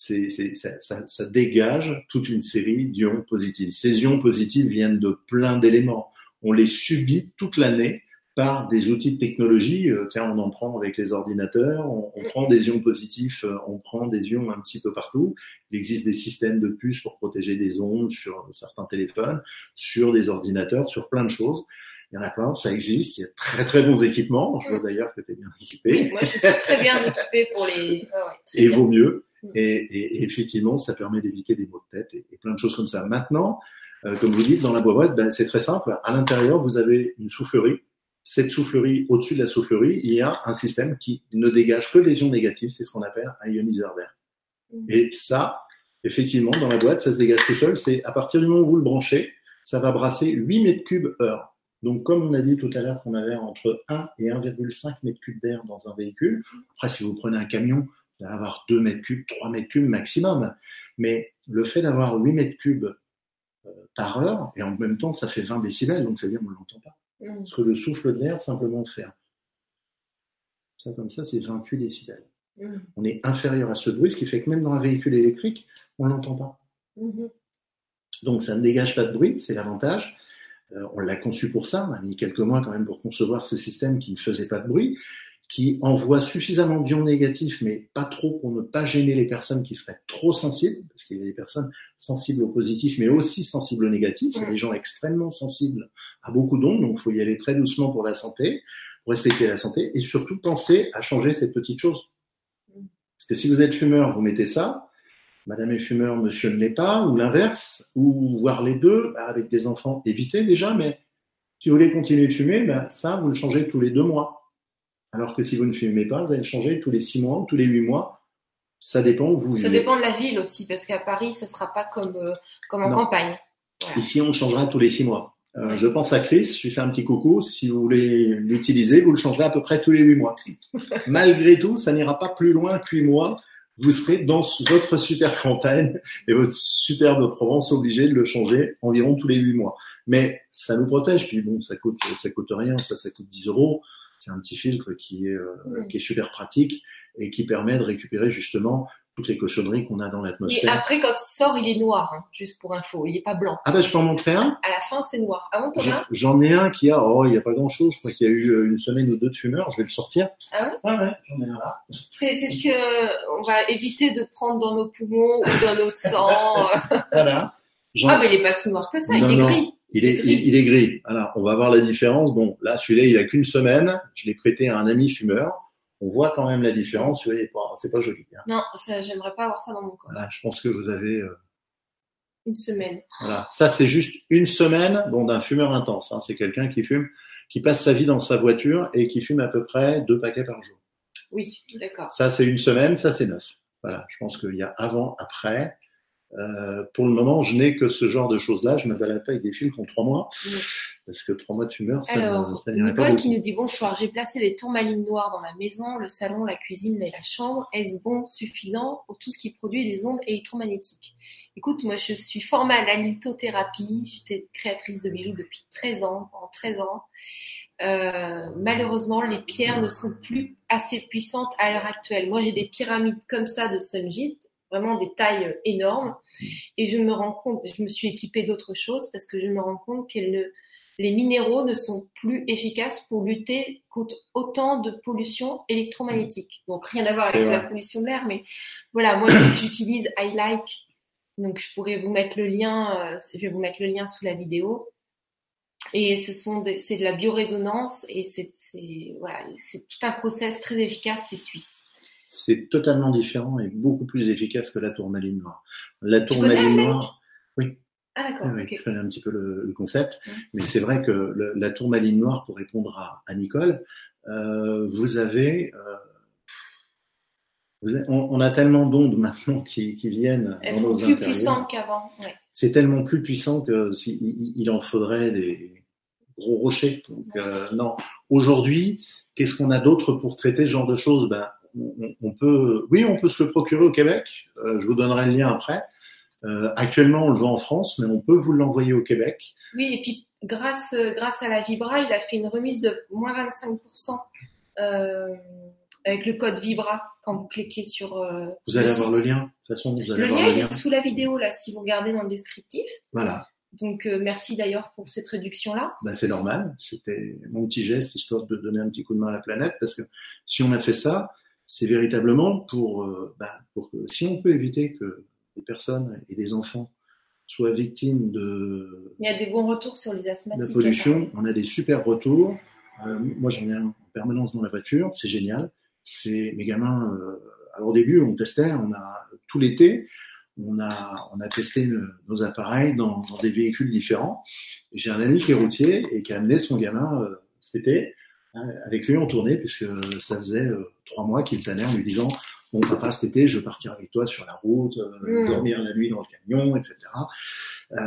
Speaker 2: c'est, ça, ça, ça, dégage toute une série d'ions positifs. Ces ions positifs viennent de plein d'éléments. On les subit toute l'année par des outils de technologie. Euh, tiens, on en prend avec les ordinateurs, on, on, prend des ions positifs, euh, on prend des ions un petit peu partout. Il existe des systèmes de puces pour protéger des ondes sur certains téléphones, sur des ordinateurs, sur plein de choses. Il y en a plein, ça existe, il y a très très bons équipements. Je vois d'ailleurs que tu es bien équipé.
Speaker 1: moi, je suis très bien équipé pour les.
Speaker 2: Oh, ouais, et vaut mieux. Et, et, effectivement, ça permet d'éviter des maux de tête et, et, plein de choses comme ça. Maintenant, euh, comme vous dites, dans la boîte, ben, c'est très simple. À l'intérieur, vous avez une soufflerie. Cette soufflerie, au-dessus de la soufflerie, il y a un système qui ne dégage que des ions négatifs. C'est ce qu'on appelle un ioniseur d'air. Mmh. Et ça, effectivement, dans la boîte, ça se dégage tout seul. C'est à partir du moment où vous le branchez, ça va brasser 8 mètres cubes heure. Donc, comme on a dit tout à l'heure qu'on avait entre 1 et 1,5 mètres cubes d'air dans un véhicule, après, si vous prenez un camion, avoir 2 mètres cubes, 3 mètres cubes maximum. Mais le fait d'avoir 8 mètres cubes euh, par heure, et en même temps, ça fait 20 décibels, donc ça veut dire qu'on ne l'entend pas. Mmh. Parce que le souffle de l'air, simplement faire ça comme ça, c'est 28 décibels. Mmh. On est inférieur à ce bruit, ce qui fait que même dans un véhicule électrique, on ne l'entend pas. Mmh. Donc ça ne dégage pas de bruit, c'est l'avantage. Euh, on l'a conçu pour ça, on a mis quelques mois quand même pour concevoir ce système qui ne faisait pas de bruit qui envoie suffisamment d'ions négatifs, mais pas trop pour ne pas gêner les personnes qui seraient trop sensibles, parce qu'il y a des personnes sensibles au positif, mais aussi sensibles au négatif. Il y a des gens extrêmement sensibles à beaucoup d'ondes, donc il faut y aller très doucement pour la santé, pour respecter la santé, et surtout penser à changer cette petite chose. Parce que si vous êtes fumeur, vous mettez ça, Madame est fumeur, Monsieur ne l'est pas, ou l'inverse, ou voir les deux, bah, avec des enfants, évitez déjà, mais si vous voulez continuer de fumer, bah, ça, vous le changez tous les deux mois. Alors que si vous ne fumez pas, vous allez changer tous les six mois ou tous les huit mois. Ça dépend où vous
Speaker 1: Ça dépend de la ville aussi, parce qu'à Paris, ça sera pas comme, euh, comme en campagne.
Speaker 2: Voilà. Ici, on changera tous les six mois. Euh, je pense à Chris, je lui fais un petit coucou. Si vous voulez l'utiliser, vous le changerez à peu près tous les huit mois. Malgré tout, ça n'ira pas plus loin que huit mois. Vous serez dans votre super campagne et votre superbe Provence obligé de le changer environ tous les huit mois. Mais ça nous protège. Puis bon, ça coûte, ça coûte rien. Ça, ça coûte 10 euros c'est un petit filtre qui est, euh, mmh. qui est super pratique et qui permet de récupérer justement toutes les cochonneries qu'on a dans l'atmosphère.
Speaker 1: Et après, quand il sort, il est noir, hein, juste pour info. Il n'est pas blanc.
Speaker 2: Ah ben, je peux en montrer un
Speaker 1: À la fin, c'est noir. Ah bon,
Speaker 2: J'en ai un qui a, oh, il n'y a pas grand-chose. Je crois qu'il y a eu euh, une semaine ou deux de fumeur. Je vais le sortir.
Speaker 1: Ah ouais?
Speaker 2: Ah ouais, j'en ai un là.
Speaker 1: C'est ce que on va éviter de prendre dans nos poumons ou dans notre sang.
Speaker 2: voilà.
Speaker 1: Ah, mais il n'est pas si noir que ça. il est gris.
Speaker 2: Il est, il, est gris. Alors, on va voir la différence. Bon, là, celui-là, il a qu'une semaine. Je l'ai prêté à un ami fumeur. On voit quand même la différence. Vous voyez, c'est pas joli.
Speaker 1: Hein. Non, j'aimerais pas avoir ça dans mon corps.
Speaker 2: Voilà, je pense que vous avez euh...
Speaker 1: une semaine.
Speaker 2: Voilà, ça c'est juste une semaine. Bon, d'un fumeur intense. Hein. C'est quelqu'un qui fume, qui passe sa vie dans sa voiture et qui fume à peu près deux paquets par jour.
Speaker 1: Oui, d'accord.
Speaker 2: Ça c'est une semaine, ça c'est neuf. Voilà, je pense qu'il y a avant, après. Euh, pour le moment, je n'ai que ce genre de choses-là. Je me balade pas avec des films qui ont trois mois. Parce que trois mois de fumeur, ça,
Speaker 1: Alors,
Speaker 2: ça n'irait pas
Speaker 1: Nicole qui nous dit bonsoir, j'ai placé des tourmalines noires dans ma maison, le salon, la cuisine et la chambre. Est-ce bon, suffisant pour tout ce qui produit des ondes électromagnétiques? Écoute, moi je suis formée à la lithothérapie, j'étais créatrice de bijoux depuis 13 ans, en 13 ans. Euh, malheureusement, les pierres ne sont plus assez puissantes à l'heure actuelle. Moi j'ai des pyramides comme ça de Sungit, vraiment des tailles énormes, et je me rends compte, je me suis équipée d'autres choses parce que je me rends compte ne les minéraux ne sont plus efficaces pour lutter contre autant de pollution électromagnétique. Donc rien à voir avec la pollution de l'air, mais voilà, moi j'utilise I like, donc je pourrais vous mettre le lien, euh, je vais vous mettre le lien sous la vidéo. Et ce sont c'est de la biorésonance et c'est voilà, c'est tout un process très efficace, c'est suisse.
Speaker 2: C'est totalement différent et beaucoup plus efficace que la tourmaline noire. La tourmaline noire,
Speaker 1: Ah d'accord,
Speaker 2: oui,
Speaker 1: ok.
Speaker 2: je connais un petit peu le, le concept,
Speaker 1: Mm.
Speaker 2: mais c'est vrai que le- la tourmaline noire, pour répondre à, à Nicole, euh, vous avez, euh, vous avez- on, on a tellement d'ondes maintenant qui, qui viennent
Speaker 1: Elles
Speaker 2: dans
Speaker 1: sont
Speaker 2: nos
Speaker 1: plus
Speaker 2: intérieurs.
Speaker 1: puissantes qu'avant. Ouais.
Speaker 2: C'est tellement plus puissant que si- il, il en faudrait des gros rochers. Donc euh, non, aujourd'hui, qu'est-ce qu'on a d'autre pour traiter ce genre de choses? Ben, on, peut, oui, on peut se le procurer au Québec. Euh, je vous donnerai le lien après. Euh, actuellement, on le vend en France, mais on peut vous l'envoyer au Québec.
Speaker 1: Oui, et puis grâce, euh, grâce à la Vibra, il a fait une remise de moins 25% euh, avec le code Vibra quand vous cliquez sur. euh,
Speaker 2: Vous allez
Speaker 1: le
Speaker 2: avoir
Speaker 1: site.
Speaker 2: le lien. De toute façon, vous allez
Speaker 1: Le
Speaker 2: avoir
Speaker 1: lien,
Speaker 2: le
Speaker 1: il
Speaker 2: lien.
Speaker 1: est sous la vidéo là, si vous regardez dans le descriptif.
Speaker 2: Voilà.
Speaker 1: Donc euh, merci d'ailleurs pour cette réduction là.
Speaker 2: Ben, c'est normal. C'était mon petit geste histoire de donner un petit coup de main à la planète parce que si on a fait ça, c'est véritablement pour, euh, ben, pour que si on peut éviter que des personnes et des enfants soient victimes de,
Speaker 1: Il y a des bons retours sur les
Speaker 2: la
Speaker 1: asthmatiques.
Speaker 2: pollution, on a des super retours. Euh, moi, j'en ai un en permanence dans la voiture, c'est génial. C'est mes gamins. euh, alors au début, on testait, on a tout l'été, on a on a testé le- nos appareils dans, dans des véhicules différents. J'ai un ami qui est routier et qui a amené son gamin euh, cet été avec lui en tournée puisque ça faisait euh, trois mois qu'il tannait en lui disant bon papa cet été je veux partir avec toi sur la route, euh,
Speaker 1: Mm.
Speaker 2: dormir la nuit dans le camion, etc. Euh,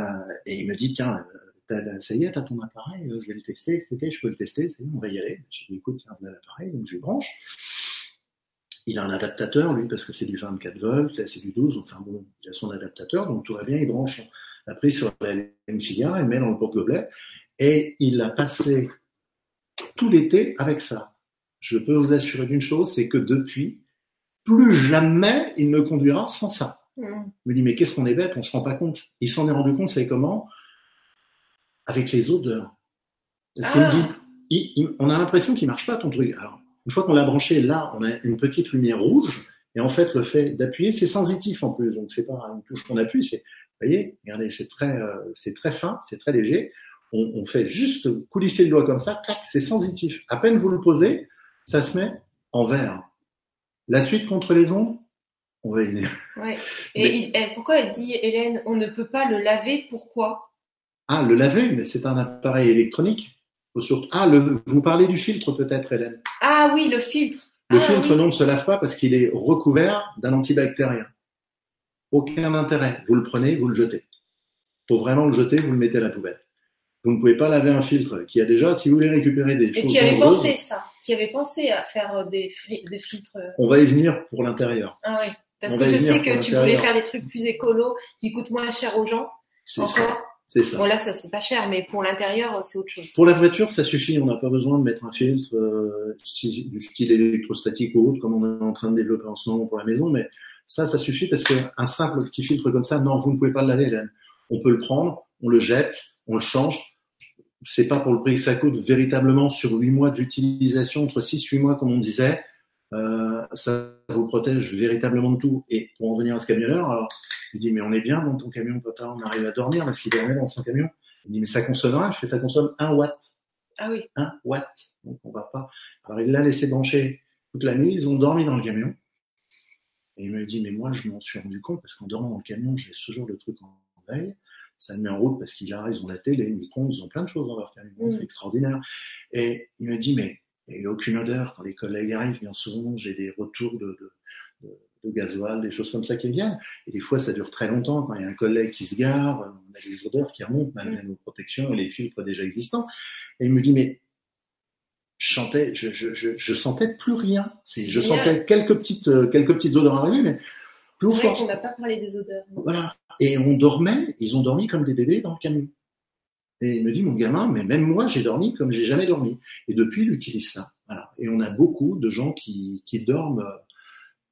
Speaker 2: et il me dit tiens ça y est, t'as ton appareil, euh, je vais le tester cet été, je peux le tester, ça y est, on va y aller. J'ai dit, écoute, tiens, l'appareil, donc je lui branche. Il a un adaptateur, lui, parce que c'est du 24 volts, là c'est du 12, enfin bon, il a son adaptateur, donc tout va bien, il branche la prise sur la cigare, il met dans le porte-gobelet, et il a passé tout l'été avec ça. Je peux vous assurer d'une chose, c'est que depuis, plus jamais il ne conduira sans ça.
Speaker 1: Mm.
Speaker 2: Il me dit, mais qu'est-ce qu'on est bête, on se rend pas compte. Il s'en est rendu compte, c'est comment Avec les odeurs. Parce qu'il me
Speaker 1: Ah.
Speaker 2: dit, il- il- on a l'impression qu'il marche pas ton truc. Alors, une fois qu'on l'a branché, là, on a une petite lumière rouge, et en fait, le fait d'appuyer, c'est sensitif en plus, donc c'est pas une touche qu'on appuie, c'est, vous voyez, regardez, c'est très, euh, c'est très fin, c'est très léger. On, on fait juste coulisser le doigt comme ça, clac, c'est sensitif. À peine vous le posez, ça se met en vert. La suite contre les ondes, on va y venir.
Speaker 1: Ouais. Et,
Speaker 2: Mais-
Speaker 1: et pourquoi elle dit Hélène, on ne peut pas le laver? Pourquoi?
Speaker 2: Ah, le laver, mais c'est un appareil électronique. Ah, le... vous parlez du filtre peut-être, Hélène.
Speaker 1: Ah oui, le filtre.
Speaker 2: Le
Speaker 1: Ah,
Speaker 2: filtre,
Speaker 1: oui.
Speaker 2: non, ne se lave pas parce qu'il est recouvert d'un antibactérien. Aucun intérêt. Vous le prenez, vous le jetez. Faut vraiment le jeter, vous le mettez à la poubelle. Vous ne pouvez pas laver un filtre qui a déjà, si vous voulez récupérer des
Speaker 1: Et
Speaker 2: choses
Speaker 1: tu y avais pensé ça Tu avais pensé à faire euh, des, filtres euh,
Speaker 2: on va y venir pour l'intérieur.
Speaker 1: Ah oui. Parce
Speaker 2: On
Speaker 1: que je sais que tu voulais faire des trucs plus écolos, qui coûtent moins cher aux gens.
Speaker 2: C'est ça. C'est ça.
Speaker 1: Bon là, ça c'est pas cher, mais pour l'intérieur, c'est autre chose.
Speaker 2: Pour la voiture, ça suffit. On n'a pas besoin de mettre un filtre euh, si- du style électrostatique ou autre, comme on est en train de développer en ce moment pour la maison. Mais ça, ça suffit parce qu'un simple petit filtre comme ça, non, vous ne pouvez pas le laver, Hélène. On peut le prendre, on le jette, on le change. C'est pas pour le prix que ça coûte. Véritablement, sur huit mois d'utilisation, entre 6 huit mois, comme on disait, euh, ça vous protège véritablement de tout. Et pour en venir à ce camionneur, alors, il dit, mais on est bien dans ton camion, papa, on arrive à dormir parce qu'il dormait dans son camion. Il dit, mais ça consomme rien. Je fais, ça consomme un watt.
Speaker 1: Ah oui.
Speaker 2: 1 watt. Donc on va pas. Alors il l'a laissé brancher toute la nuit, ils ont dormi dans le camion. Et il me dit, mais moi je m'en suis rendu compte parce qu'en dormant dans le camion, je laisse toujours le truc en veille. Ça me met en route parce qu'il a, ils ont la télé, le micro ils ont plein de choses dans leur camion.
Speaker 1: Mm.
Speaker 2: C'est extraordinaire. Et il me dit, mais il n'y a aucune odeur. Quand les collègues arrivent, bien souvent, j'ai des retours de, de, de- de gasoil, des choses comme ça qui viennent. Et des fois, ça dure très longtemps. Quand il y a un collègue qui se gare, on a des odeurs qui remontent malgré nos protections et les filtres déjà existants. Et il me dit, mais je sentais, je, je, je, je sentais plus rien.
Speaker 1: C'est
Speaker 2: Je sentais quelques petites, euh, quelques petites odeurs arriver, mais plus fort.
Speaker 1: qu'on n'a pas parlé des odeurs.
Speaker 2: Voilà. Et on dormait, ils ont dormi comme des bébés dans le camion. Et il me dit, mon gamin, mais même moi, j'ai dormi comme j'ai jamais dormi. Et depuis, il utilise ça. Et on a beaucoup de gens qui, qui dorment.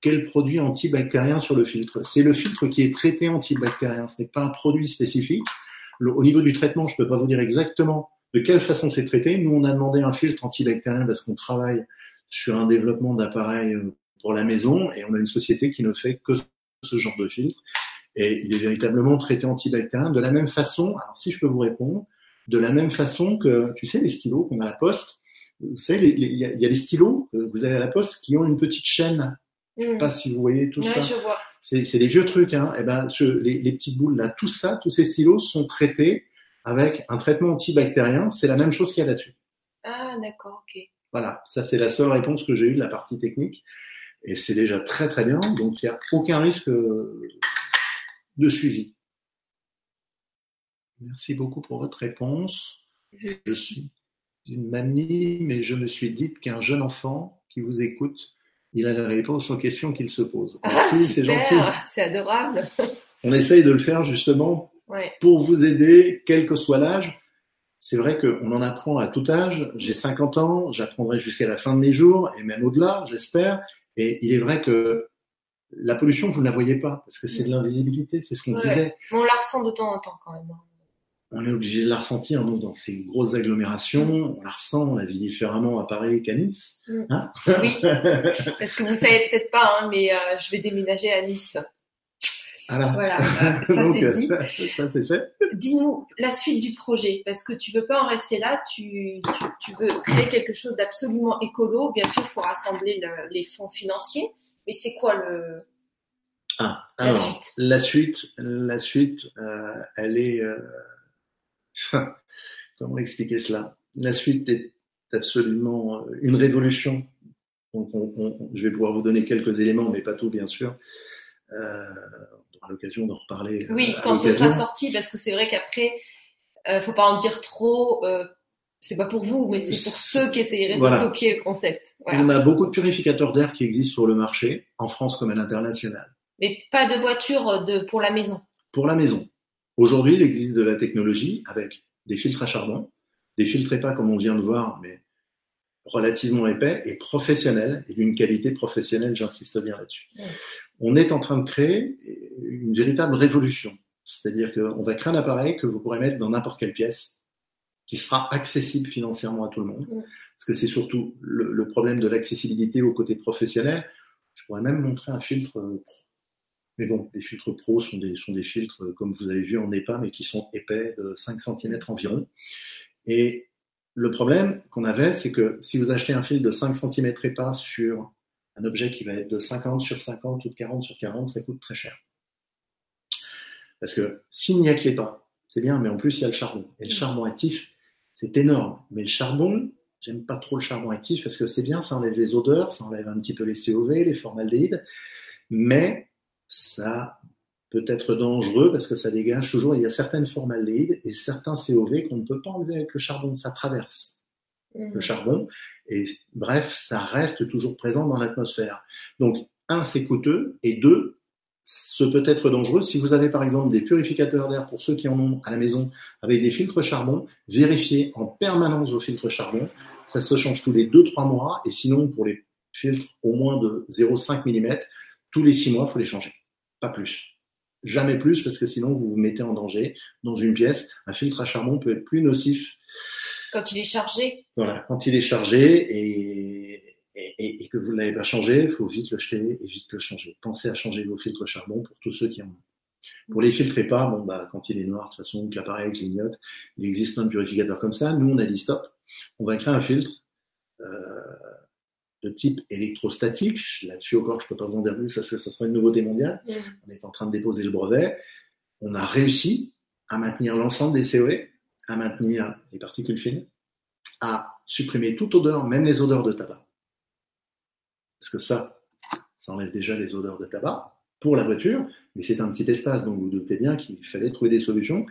Speaker 2: Quel produit antibactérien sur le filtre? C'est le filtre qui est traité antibactérien. Ce n'est pas un produit spécifique. Au niveau du traitement, je peux pas vous dire exactement de quelle façon c'est traité. Nous, on a demandé un filtre antibactérien parce qu'on travaille sur un développement d'appareils euh, pour la maison et on a une société qui ne fait que ce genre de filtre. Et il est véritablement traité antibactérien de la même façon, alors si je peux vous répondre, de la même façon que, tu sais, les stylos qu'on a à la poste, vous savez, il y, a, des stylos que vous avez à la poste qui ont une petite chaîne. Je sais
Speaker 1: Mmh.
Speaker 2: pas si vous voyez tout
Speaker 1: Ouais,
Speaker 2: ça.
Speaker 1: je vois.
Speaker 2: C'est c'est des vieux trucs, hein. Et ben, ce- les, les petites boules là, tout ça, tous ces stylos sont traités avec un traitement antibactérien. C'est la même chose qu'il y a là-dessus.
Speaker 1: Ah, d'accord, ok.
Speaker 2: Voilà, ça c'est la seule réponse que j'ai eue de la partie technique. Et c'est déjà très très bien, donc il n'y a aucun risque euh, de suivi. Merci beaucoup pour votre réponse. Je suis une mamie, mais je me suis dit qu'un jeune enfant qui vous écoute, il a la réponse aux questions qu'il se pose.
Speaker 1: Ah,
Speaker 2: Merci, c'est
Speaker 1: super,
Speaker 2: gentil.
Speaker 1: c'est adorable.
Speaker 2: On essaye de le faire justement
Speaker 1: Ouais.
Speaker 2: pour vous aider, quel que soit l'âge. C'est vrai qu'on en apprend à tout âge. J'ai 50 ans, j'apprendrai jusqu'à la fin de mes jours, et même au-delà, j'espère. Et il est vrai que la pollution, vous ne la voyez pas, parce que c'est de l'invisibilité, c'est ce qu'on se disait.
Speaker 1: Mais on la ressent de temps en temps quand même.
Speaker 2: On est obligé de la ressentir, nous, dans ces grosses agglomérations. On la ressent, on la vit différemment à Paris qu'à Nice.
Speaker 1: Mm.
Speaker 2: Hein?
Speaker 1: Oui, parce que vous ne savez peut-être pas, hein, mais euh, je vais déménager à Nice.
Speaker 2: Voilà.
Speaker 1: Voilà, euh, ça c'est dit.
Speaker 2: euh, ça, c'est fait.
Speaker 1: Dis-nous la suite du projet, parce que tu veux pas en rester là, tu, tu, tu veux créer quelque chose d'absolument écolo. Bien sûr, il faut rassembler le- les fonds financiers, mais c'est quoi le...
Speaker 2: Ah,
Speaker 1: La
Speaker 2: alors,
Speaker 1: suite?
Speaker 2: la suite, la suite, euh, elle est. euh, comment expliquer cela? La suite est absolument euh, une révolution. Donc, on- on- je vais pouvoir vous donner quelques éléments, mais pas tout, bien sûr. Euh, on aura l'occasion d'en reparler.
Speaker 1: Oui, quand ce sera sorti, parce que c'est vrai qu'après, euh, faut pas en dire trop. euh, c'est pas pour vous, mais c'est pour ceux qui essayeraient
Speaker 2: Voilà.
Speaker 1: de copier le concept. Voilà.
Speaker 2: On a beaucoup de purificateurs d'air qui existent sur le marché, en France comme à l'international.
Speaker 1: Mais pas de voiture de, pour la maison.
Speaker 2: Pour la maison, aujourd'hui, il existe de la technologie avec des filtres à charbon, des filtres épais comme on vient de voir, mais relativement épais et professionnels et d'une qualité professionnelle, j'insiste bien là-dessus.
Speaker 1: Ouais.
Speaker 2: On est en train de créer une véritable révolution. C'est-à-dire qu'on va créer un appareil que vous pourrez mettre dans n'importe quelle pièce, qui sera accessible financièrement à tout le monde. Parce que c'est surtout le, le problème de l'accessibilité au côté professionnel. Je pourrais même montrer un filtre euh, pro. Mais bon, les filtres pro sont des, sont des filtres, euh, comme vous avez vu en EPA, mais qui sont épais de 5 cm environ. Et le problème qu'on avait, c'est que si vous achetez un fil de 5 cm épais sur un objet qui va être de 50 sur 50 ou de 40 sur 40, ça coûte très cher. Parce que s'il n'y a que l'EPA, c'est bien, mais en plus il y a le charbon. Et le charbon actif, c'est énorme. Mais le charbon, j'aime pas trop le charbon actif parce que c'est bien, ça enlève les odeurs, ça enlève un petit peu les COV, les formaldéhydes, mais ça peut être dangereux parce que ça dégage toujours, il y a certaines formaldéhydes et certains COV qu'on ne peut pas enlever avec le charbon, ça traverse le charbon, et bref, ça reste toujours présent dans l'atmosphère. Donc, un, c'est coûteux, et deux, ce peut être dangereux. Si vous avez par exemple des purificateurs d'air, pour ceux qui en ont à la maison, avec des filtres charbon, vérifiez en permanence vos filtres charbon. Ça se change tous les 2-3 mois, et sinon, pour les filtres au moins de 0,5 mm, tous les 6 mois, il faut les changer. Pas plus. Jamais plus, parce que sinon, vous vous mettez en danger dans une pièce. Un filtre à charbon peut être plus nocif
Speaker 1: Quand il est chargé,
Speaker 2: voilà, quand il est chargé et, et, et que vous ne l'avez pas changé, il faut vite le jeter et vite le changer. Pensez à changer vos filtres charbon pour tous ceux qui en ont. Pour les filtres pas, bon bah quand il est noir, de toute façon, que l'appareil clignote, il existe plein de purificateurs comme ça. Nous, on a dit stop, on va créer un filtre euh, de type électrostatique. Là-dessus encore, je peux pas vous en dire plus parce que ça sera une nouveauté mondiale. On est en train de déposer le brevet. On a réussi à maintenir l'ensemble des COE, à maintenir les particules fines, à supprimer toute odeur, même les odeurs de tabac. Parce que ça, Ça enlève déjà les odeurs de tabac pour la voiture, mais c'est un petit espace, donc vous, doutez bien qu'il fallait trouver des solutions.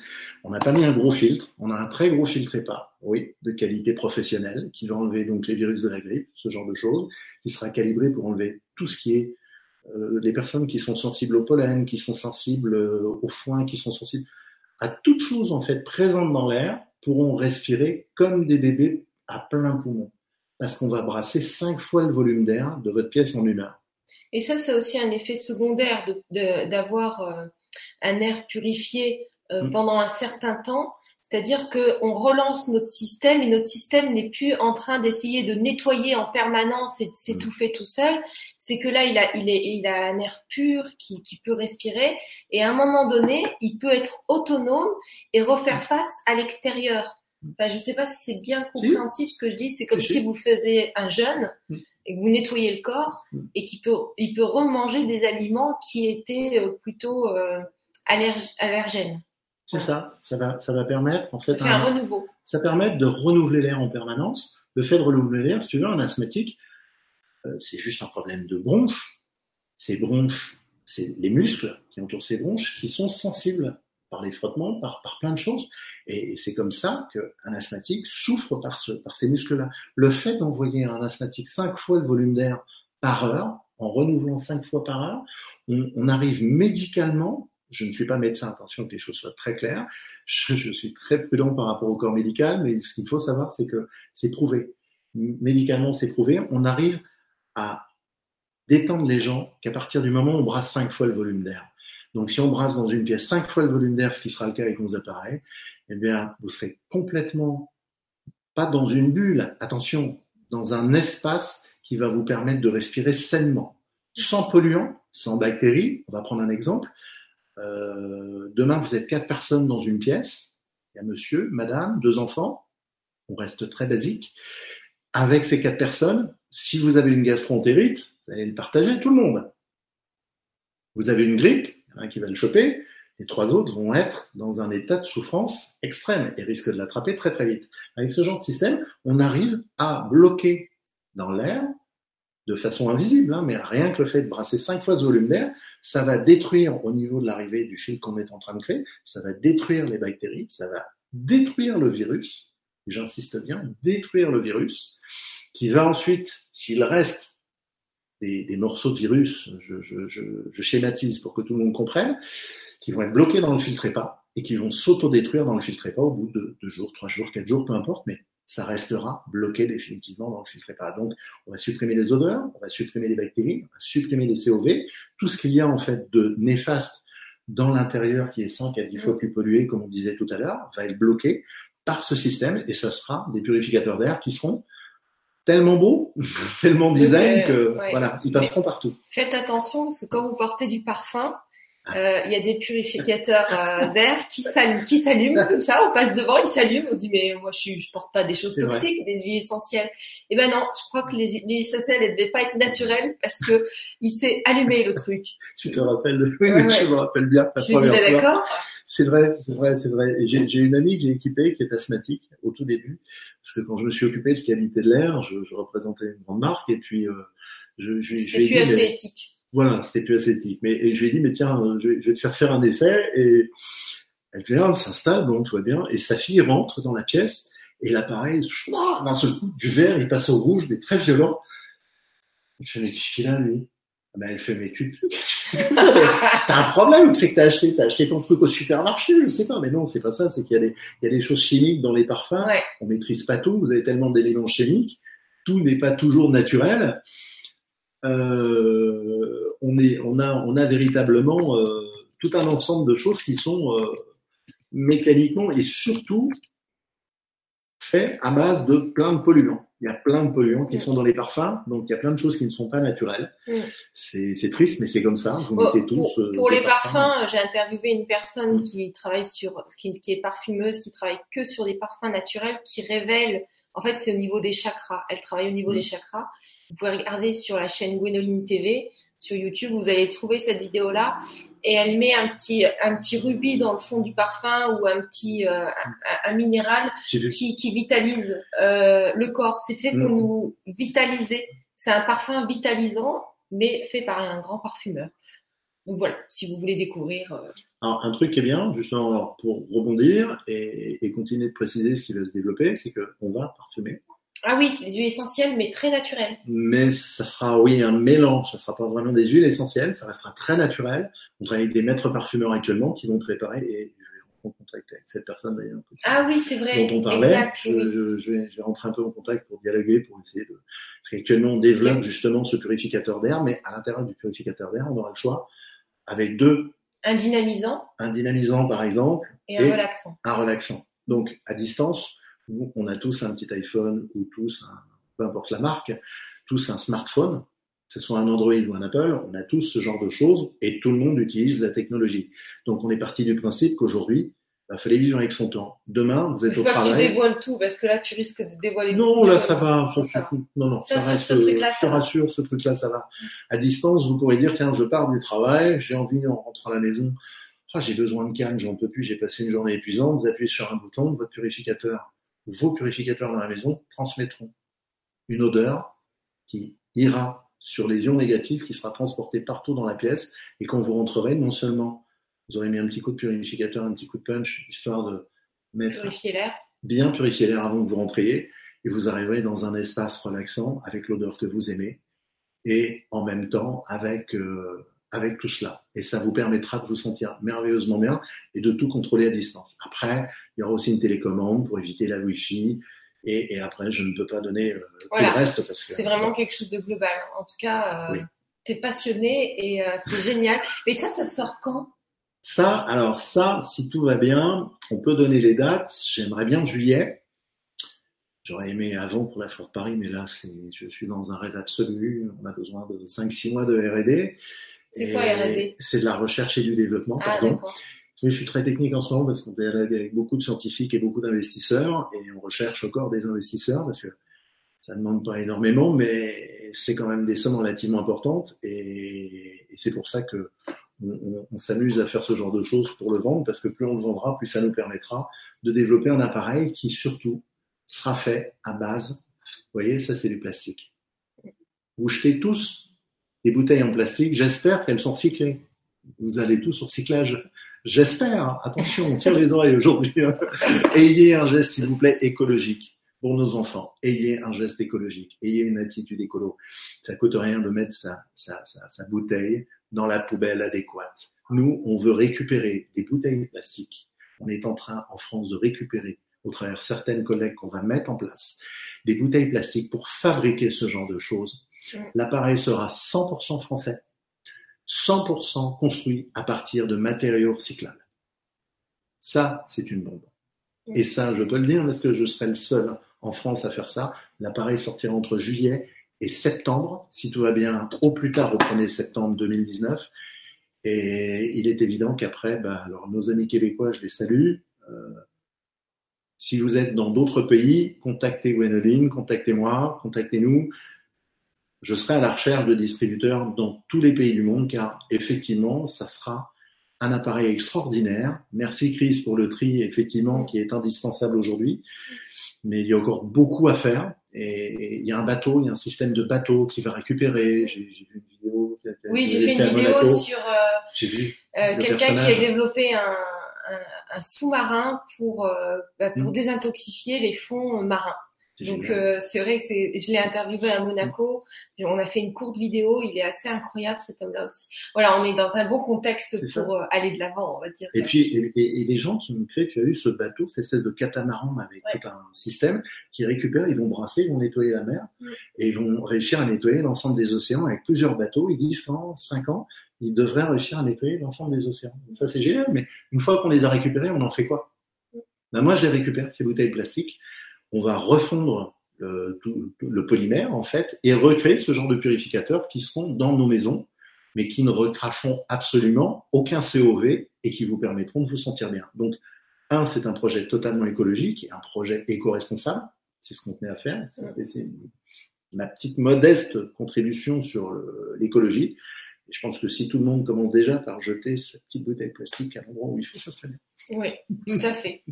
Speaker 2: On n'a pas mis un gros filtre, on a un très gros filtre EPA, oui, de qualité professionnelle, qui va enlever donc les virus de la grippe, ce genre de choses, qui sera calibré pour enlever tout ce qui est euh, les personnes qui sont sensibles au pollen, qui sont sensibles euh, au foin, qui sont sensibles à toute chose en fait présente dans l'air, pourront respirer comme des bébés à plein poumon, parce qu'on va brasser cinq fois le volume d'air de votre pièce en une heure.
Speaker 1: Et ça, c'est aussi un effet secondaire d'avoir euh, un air purifié euh, mm. pendant un certain temps. C'est-à-dire qu'on relance notre système et notre système n'est plus en train d'essayer de nettoyer en permanence et de s'étouffer mm. tout seul. C'est que là, il a, il, est, il a un air pur qui, qui peut respirer et à un moment donné, il peut être autonome et refaire mm. face à l'extérieur. Enfin, je ne sais pas si c'est bien compréhensible ce que je dis. C'est comme si vous faisiez un jeûne et que vous nettoyez le corps mm. et qu'il peut, il peut remanger des aliments qui étaient euh, plutôt euh, allergènes.
Speaker 2: C'est ça, ça va, ça va permettre en fait,
Speaker 1: ça un, renouveau.
Speaker 2: Ça permet de renouveler l'air en permanence. Le fait de renouveler l'air, si tu veux, un asthmatique, euh, c'est juste un problème de bronches. Ces bronches, c'est les muscles qui entourent ces bronches qui sont sensibles par les frottements, par, plein de choses. Et, c'est comme ça qu'un asthmatique souffre par, ce, par ces muscles-là. Le fait d'envoyer un asthmatique cinq fois le volume d'air par heure, en renouvelant cinq fois par heure, on, on, arrive médicalement, je ne suis pas médecin, attention que les choses soient très claires, je, je suis très prudent par rapport au corps médical, mais ce qu'il faut savoir, c'est que c'est prouvé. Médicalement, c'est prouvé, on arrive à détendre les gens qu'à partir du moment où on brasse cinq fois le volume d'air. Donc, si on brasse dans une pièce cinq fois le volume d'air, ce qui sera le cas avec nos appareils, eh bien, vous serez complètement pas dans une bulle, attention, dans un espace qui va vous permettre de respirer sainement, sans polluants, sans bactéries. On va prendre un exemple. Euh, demain, vous êtes quatre personnes dans une pièce. Il y a monsieur, madame, deux enfants. On reste très basique. Avec ces quatre personnes, si vous avez une gastroentérite, vous allez le partager tout le monde. Vous avez une grippe, un qui va le choper, les trois autres vont être dans un état de souffrance extrême et risquent de l'attraper très très vite. Avec ce genre de système, on arrive à bloquer dans l'air de façon invisible, hein, mais rien que le fait de brasser cinq fois ce volume d'air, ça va détruire au niveau de l'arrivée du fil qu'on est en train de créer, ça va détruire les bactéries, ça va détruire le virus, j'insiste bien, détruire le virus, qui va ensuite, s'il reste des, morceaux de virus, je, schématise pour que tout le monde comprenne, qui vont être bloqués dans le filtre EPA et qui vont s'autodétruire dans le filtre EPA au bout de deux jours, trois jours, quatre jours, peu importe, mais ça restera bloqué définitivement dans le filtre EPA. Donc, on va supprimer les odeurs, on va supprimer les bactéries, on va supprimer les COV, tout ce qu'il y a en fait de néfaste dans l'intérieur qui est 100 à 10 fois plus pollué, comme on disait tout à l'heure, va être bloqué par ce système et ça sera des purificateurs d'air qui seront tellement beau, tellement design que voilà, ils passeront partout.
Speaker 1: Faites attention parce que quand vous portez du parfum, euh, il y a des purificateurs euh, d'air qui s'allument, qui s'allument comme ça. On passe devant, ils s'allument. On dit mais moi je, je porte pas des choses toxiques, des huiles essentielles. Et eh ben non, je crois que les huiles essentielles elles devaient pas être naturelles parce que il s'est allumé le truc.
Speaker 2: tu te rappelles Oui, je me rappelle bien.
Speaker 1: La je première dis, d'accord.
Speaker 2: C'est vrai, c'est vrai, c'est vrai. J'ai une amie que j'ai équipée qui est asthmatique au tout début, parce que quand je me suis occupé de qualité de l'air, je, je, représentais une grande marque et puis euh, je, je,
Speaker 1: plus assez éthique.
Speaker 2: Voilà, c'était plus assez éthique. Mais et je lui ai dit, mais tiens, je vais, te faire faire un essai. Et elle vient, s'installe, bon, tout va bien, et sa fille rentre dans la pièce. Et l'appareil, d'un seul coup, du vert, il passe au rouge, mais très violent. Je fais, mais qu'est-ce qu'il a, lui? Ah ben, elle fait, mais tu, t'as un problème, c'est que t'as acheté, t'as acheté ton truc au supermarché, je sais pas, mais non, c'est pas ça, c'est qu'il y a des, il y a des choses chimiques dans les parfums,
Speaker 1: ouais.
Speaker 2: on maîtrise pas tout, vous avez tellement d'éléments chimiques, tout n'est pas toujours naturel, euh, on est, on a, on a véritablement euh, tout un ensemble de choses qui sont euh, mécaniquement et surtout fait à base de plein de polluants il y a plein de polluants qui sont dans les parfums, donc il y a plein de choses qui ne sont pas naturelles. Mm. C'est triste, mais c'est comme ça. Vous mettez tous.
Speaker 1: Pour, pour les parfums, j'ai interviewé une personne mm. qui travaille sur, qui, qui, est parfumeuse, qui travaille que sur des parfums naturels, qui révèle. En fait, c'est au niveau des chakras. Elle travaille au niveau mm. des chakras. Vous pouvez regarder sur la chaîne Gwenoline TV, sur YouTube, vous allez trouver cette vidéo-là et elle met un petit un petit rubis dans le fond du parfum ou un petit euh, un, minéral qui, qui vitalise euh, le corps. C'est fait pour mm. nous vitaliser. C'est un parfum vitalisant mais fait par un grand parfumeur. Donc voilà, si vous voulez découvrir. euh,
Speaker 2: Alors, un truc qui est bien, justement, alors, pour rebondir et, et continuer de préciser ce qui va se développer, c'est qu'on va parfumer.
Speaker 1: Ah oui, les huiles essentielles, mais très naturelles.
Speaker 2: Mais ça sera, oui, un mélange. Ça sera pas vraiment des huiles essentielles. Ça restera très naturel. On travaille avec des maîtres parfumeurs actuellement qui vont préparer et je vais rentrer en contact avec cette personne d'ailleurs.
Speaker 1: Ah oui, c'est vrai.
Speaker 2: dont on parlait.
Speaker 1: Exact.
Speaker 2: Je,
Speaker 1: oui.
Speaker 2: je- je vais, je vais rentrer un peu en contact pour dialoguer, pour essayer de. Parce qu'actuellement, on développe justement ce purificateur d'air, mais à l'intérieur du purificateur d'air, on aura le choix avec deux,
Speaker 1: Un dynamisant
Speaker 2: un dynamisant par exemple,
Speaker 1: et un
Speaker 2: Et-
Speaker 1: relaxant.
Speaker 2: un relaxant. Donc, à distance, nous, on a tous un petit iPhone ou tous, un, peu importe la marque, tous un smartphone, que ce soit un Android ou un Apple, on a tous ce genre de choses et tout le monde utilise la technologie. Donc, on est parti du principe qu'aujourd'hui, il fallait vivre avec son temps. Demain, vous êtes au
Speaker 1: pas que tu
Speaker 2: travail.
Speaker 1: dévoiles tout, parce que là, tu risques de dévoiler
Speaker 2: Non, là, ça va. Ça,
Speaker 1: Ça va.
Speaker 2: Non, non,
Speaker 1: Ça,
Speaker 2: ça, reste.
Speaker 1: ce truc-là,
Speaker 2: je
Speaker 1: ça va.
Speaker 2: rassure, ce truc-là, ça va. À distance, vous pourrez dire, tiens, je pars du travail, j'ai envie, en rentrant à la maison, ah, j'ai besoin de calme, j'en peux plus, j'ai passé une journée épuisante. Vous appuyez sur un bouton, votre purificateur, vos purificateurs dans la maison transmettront une odeur qui ira sur les ions négatifs, qui sera transportée partout dans la pièce, et quand vous rentrerez, non seulement vous aurez mis un petit coup de purificateur, un petit coup de punch, histoire de mettre
Speaker 1: Purifier l'air.
Speaker 2: bien purifier l'air avant que vous rentriez et vous arriverez dans un espace relaxant avec l'odeur que vous aimez et en même temps avec euh, avec tout cela et ça vous permettra de vous sentir merveilleusement bien et de tout contrôler à distance. Après, il y aura aussi une télécommande pour éviter la Wi-Fi et, et après je ne peux pas donner euh,
Speaker 1: Voilà.
Speaker 2: tout le reste parce que
Speaker 1: C'est vraiment quelque chose de global. En tout cas, euh,
Speaker 2: Oui.
Speaker 1: t'es passionné et euh, c'est génial. Mais ça, ça sort quand?
Speaker 2: Ça, alors ça, si tout va bien, on peut donner les dates. J'aimerais bien juillet. J'aurais aimé avant pour la Fort Paris, mais là, je suis dans un rêve absolu. On a besoin de 5-6 mois de R&D.
Speaker 1: C'est quoi, R&D?
Speaker 2: C'est de la recherche et du développement,
Speaker 1: Ah,
Speaker 2: pardon. je suis très technique en ce moment parce qu'on dialogue avec beaucoup de scientifiques et beaucoup d'investisseurs et on recherche encore des investisseurs parce que ça ne demande pas énormément, mais c'est quand même des sommes relativement importantes et, et c'est pour ça que on, on- on s'amuse à faire ce genre de choses pour le vendre parce que plus on le vendra, plus ça nous permettra de développer un appareil qui surtout sera fait à base. Vous voyez, ça c'est du plastique. Vous jetez tous des bouteilles en plastique. J'espère qu'elles sont recyclées. Vous allez tous au recyclage. J'espère. Attention, on tire les oreilles aujourd'hui. Ayez un geste, s'il vous plaît, écologique pour nos enfants. Ayez un geste écologique. Ayez une attitude écolo. Ça coûte rien de mettre sa, sa, sa, sa bouteille dans la poubelle adéquate. Nous, on veut récupérer des bouteilles plastiques. On est en train, en France, de récupérer, au travers certaines collègues qu'on va mettre en place, des bouteilles plastiques pour fabriquer ce genre de choses. L'appareil sera 100% français, 100% construit à partir de matériaux recyclables. Ça, c'est une bombe. Et ça, je peux le dire parce que je serai le seul en France à faire ça. L'appareil sortira entre juillet et septembre, si tout va bien, au plus tard au 1er septembre 2019. Et il est évident qu'après, bah, alors nos amis québécois, je les salue. Euh, si vous êtes dans d'autres pays, contactez Gwenoline, contactez-moi, contactez-nous. Je serai à la recherche de distributeurs dans tous les pays du monde, car effectivement, ça sera un appareil extraordinaire. Merci Chris pour le tri, effectivement, qui est indispensable aujourd'hui. Mais il y a encore beaucoup à faire. Et il y a un bateau, il y a un système de bateau qui va récupérer. J'ai vu une vidéo.
Speaker 1: Oui, j'ai fait une vidéo sur euh, euh, quelqu'un qui a développé un, un, un sous-marin pour, euh, bah, pour
Speaker 2: Mm.
Speaker 1: désintoxifier les fonds marins. Donc euh, c'est vrai que c'est, je l'ai interviewé à Monaco. On a fait une courte vidéo. Il est assez incroyable cet homme-là aussi. Voilà, on est dans un bon contexte pour euh, aller de l'avant, on va dire.
Speaker 2: Et puis, et, et- et les gens qui ont créé, tu as eu ce bateau, cette espèce de catamaran avec
Speaker 1: Ouais.
Speaker 2: tout un système qui récupère, ils vont brasser, ils vont nettoyer la mer
Speaker 1: Mm.
Speaker 2: et ils vont réussir à nettoyer l'ensemble des océans avec plusieurs bateaux. Ils disent qu'en 5 ans, ils devraient réussir à nettoyer l'ensemble des océans. Ça, c'est génial, mais une fois qu'on les a récupérés, on en fait quoi?
Speaker 1: Mm.
Speaker 2: ben, Moi, je les récupère, ces bouteilles plastiques. On va refondre le, polymère, en fait, et recréer ce genre de purificateurs qui seront dans nos maisons mais qui ne recracheront absolument aucun COV et qui vous permettront de vous sentir bien. Donc, un, c'est un projet totalement écologique, un projet éco-responsable. C'est ce qu'on tenait à faire. C'est ma petite modeste contribution sur l'écologie. Je pense que si tout le monde commence déjà par jeter cette petite bouteille plastique à l'endroit où il faut, ça serait bien.
Speaker 1: Oui, tout à fait.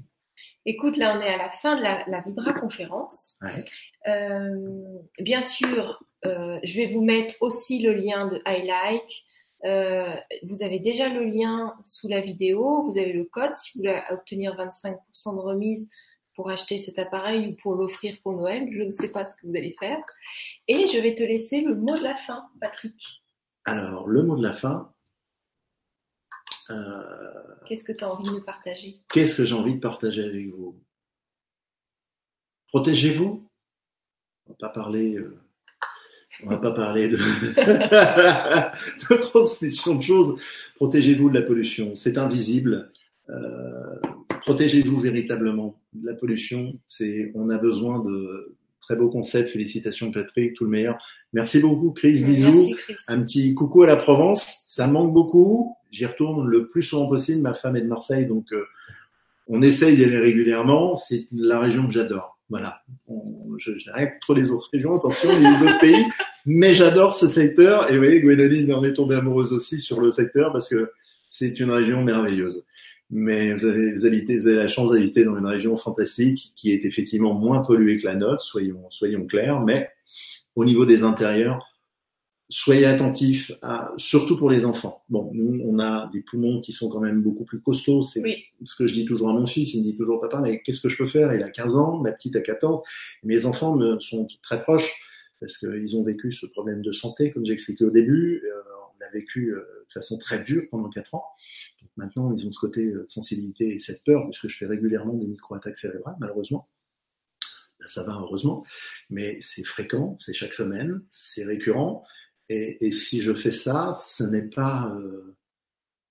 Speaker 1: Écoute, là, on est à la fin de la, la Vibra conférence.
Speaker 2: Ouais.
Speaker 1: Euh, bien sûr, Euh, je vais vous mettre aussi le lien de iLike. Euh, vous avez déjà le lien sous la vidéo. Vous avez le code si vous voulez obtenir 25% de remise pour acheter cet appareil ou pour l'offrir pour Noël. Je ne sais pas ce que vous allez faire. Et je vais te laisser le mot de la fin, Patrick.
Speaker 2: Alors, le mot de la fin.
Speaker 1: Euh, qu'est-ce que tu as envie de partager?
Speaker 2: Qu'est-ce que j'ai envie de partager avec vous? Protégez-vous? On va pas parler. Euh, on va pas parler de, de transmission de choses. Protégez-vous de la pollution. C'est invisible. Euh, protégez-vous véritablement de la pollution. C'est, on a besoin de très beaux concepts. Félicitations Patrick, tout le meilleur. Merci beaucoup Chris, bisous. Un petit coucou à la Provence. Ça manque beaucoup. J'y retourne le plus souvent possible. Ma femme est de Marseille, donc euh, on essaye d'y aller régulièrement. C'est la région que j'adore. Voilà. je n'ai rien contre les autres régions, attention, les autres pays, mais j'adore ce secteur. Et vous voyez, Gwendoline en est tombée amoureuse aussi sur le secteur parce que c'est une région merveilleuse. Mais vous avez, vous, habitez, vous avez la chance d'habiter dans une région fantastique qui est effectivement moins polluée que la nôtre, soyons, soyons clairs, mais au niveau des intérieurs, soyez attentifs, à, surtout pour les enfants. Bon, nous, on a des poumons qui sont quand même beaucoup plus costauds. C'est ce que je dis toujours à mon fils. Il me dit toujours, papa, mais qu'est-ce que je peux faire? Il a 15 ans, ma petite a 14. Mes enfants me sont très proches parce qu'ils ont vécu ce problème de santé, comme j'ai expliqué au début. Euh, on l'a vécu euh, de façon très dure pendant 4 ans. Donc maintenant, ils ont ce côté euh, de sensibilité et cette peur, puisque je fais régulièrement des micro-attaques cérébrales, malheureusement. Ben, ça va, heureusement. Mais c'est fréquent, c'est chaque semaine, c'est récurrent. Et, et, si je fais ça, ce n'est pas euh,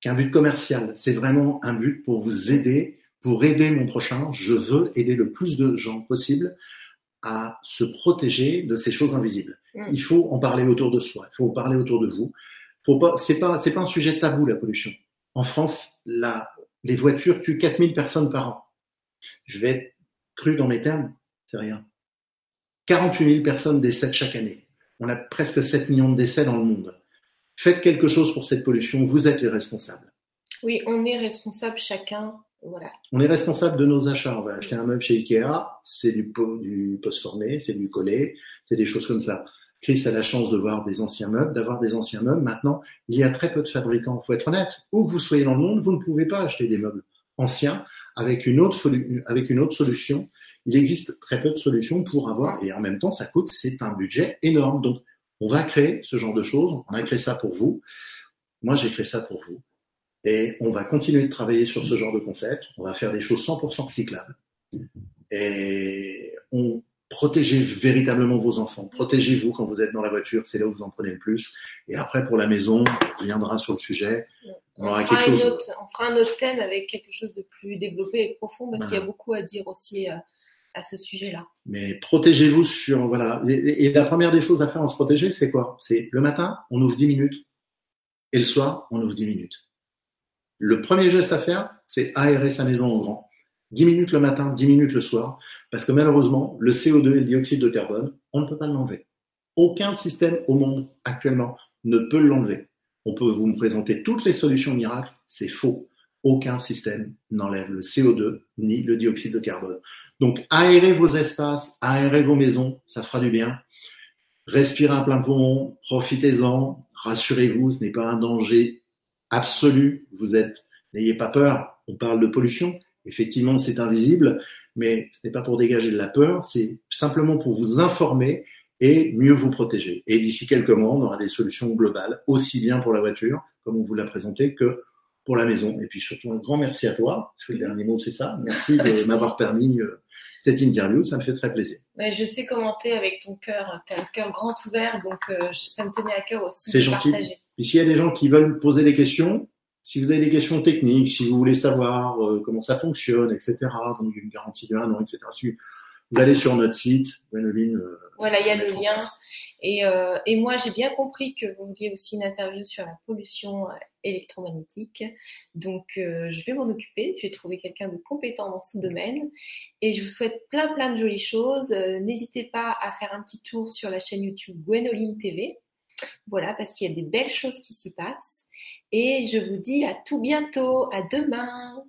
Speaker 2: qu'un but commercial. C'est vraiment un but pour vous aider, pour aider mon prochain. Je veux aider le plus de gens possible à se protéger de ces choses invisibles. Mm. Il faut en parler autour de soi. Il faut en parler autour de vous. Faut pas, c'est pas, c'est pas un sujet tabou la pollution. En France, la, les voitures tuent 4000 personnes par an. Je vais être cru dans mes termes, c'est rien. 48 000 personnes décèdent chaque année. On a presque 7 millions de décès dans le monde. Faites quelque chose pour cette pollution, vous êtes les responsables.
Speaker 1: Oui, on est responsable chacun. Voilà.
Speaker 2: On est responsable de nos achats. On va acheter un meuble chez Ikea, c'est du, du post-formé, c'est du collé, c'est des choses comme ça. Chris a la chance de voir des anciens meubles, d'avoir des anciens meubles. Maintenant, il y a très peu de fabricants. Il faut être honnête. Où que vous soyez dans le monde, vous ne pouvez pas acheter des meubles anciens avec une autre, solution il existe très peu de solutions pour avoir, et en même temps, ça coûte, c'est un budget énorme. Donc, on va créer ce genre de choses. On a créé ça pour vous. Moi, j'ai créé ça pour vous. Et on va continuer de travailler sur ce genre de concept. On va faire des choses 100% cyclables. Et on protégez véritablement vos enfants. Protégez-vous quand vous êtes dans la voiture. C'est là où vous en prenez le plus. Et après, pour la maison, on reviendra sur le sujet.
Speaker 1: On, on, fera chose... autre, on, fera un autre thème avec quelque chose de plus développé et profond parce qu'il y a beaucoup à dire aussi euh, à ce sujet-là.
Speaker 2: Mais protégez-vous sur voilà. Et, la première des choses à faire en se protéger, c'est quoi? C'est le matin, on ouvre 10 minutes, et le soir, on ouvre 10 minutes. Le premier geste à faire, c'est aérer sa maison en grand. 10 minutes le matin, 10 minutes le soir, parce que malheureusement, le CO2 et le dioxyde de carbone, on ne peut pas l'enlever. Aucun système au monde actuellement ne peut l'enlever. On peut vous me présenter toutes les solutions miracles, c'est faux. Aucun système n'enlève le CO2 ni le dioxyde de carbone. Donc, aérez vos espaces, aérez vos maisons, ça fera du bien. Respirez à plein poumon, profitez-en, rassurez-vous, ce n'est pas un danger absolu. Vous êtes, n'ayez pas peur. On parle de pollution. Effectivement, c'est invisible, mais ce n'est pas pour dégager de la peur, c'est simplement pour vous informer et mieux vous protéger. Et d'ici quelques mois, on aura des solutions globales, aussi bien pour la voiture, comme on vous l'a présenté, que pour la maison. Et puis surtout un grand merci à toi, parce que le dernier mot c'est ça. Merci de m'avoir permis euh, cette interview, ça me fait très plaisir.
Speaker 1: Ouais, je sais commenter avec ton cœur, tu as le cœur grand ouvert, donc euh, ça me tenait à cœur aussi.
Speaker 2: C'est gentil. Et s'il y a des gens qui veulent poser des questions, si vous avez des questions techniques, si vous voulez savoir euh, comment ça fonctionne, etc., donc une garantie de un an, etc., vous allez sur notre site, Gwenoline. Euh,
Speaker 1: voilà, il y a le lien. Et, euh, et moi, j'ai bien compris que vous vouliez aussi une interview sur la pollution euh, électromagnétique. Donc, euh, je vais m'en occuper. Je vais trouver quelqu'un de compétent dans ce domaine. Et je vous souhaite plein, plein de jolies choses. N'hésitez pas à faire un petit tour sur la chaîne YouTube Gwenoline TV. Voilà, parce qu'il y a des belles choses qui s'y passent. Et je vous dis à tout bientôt. À demain.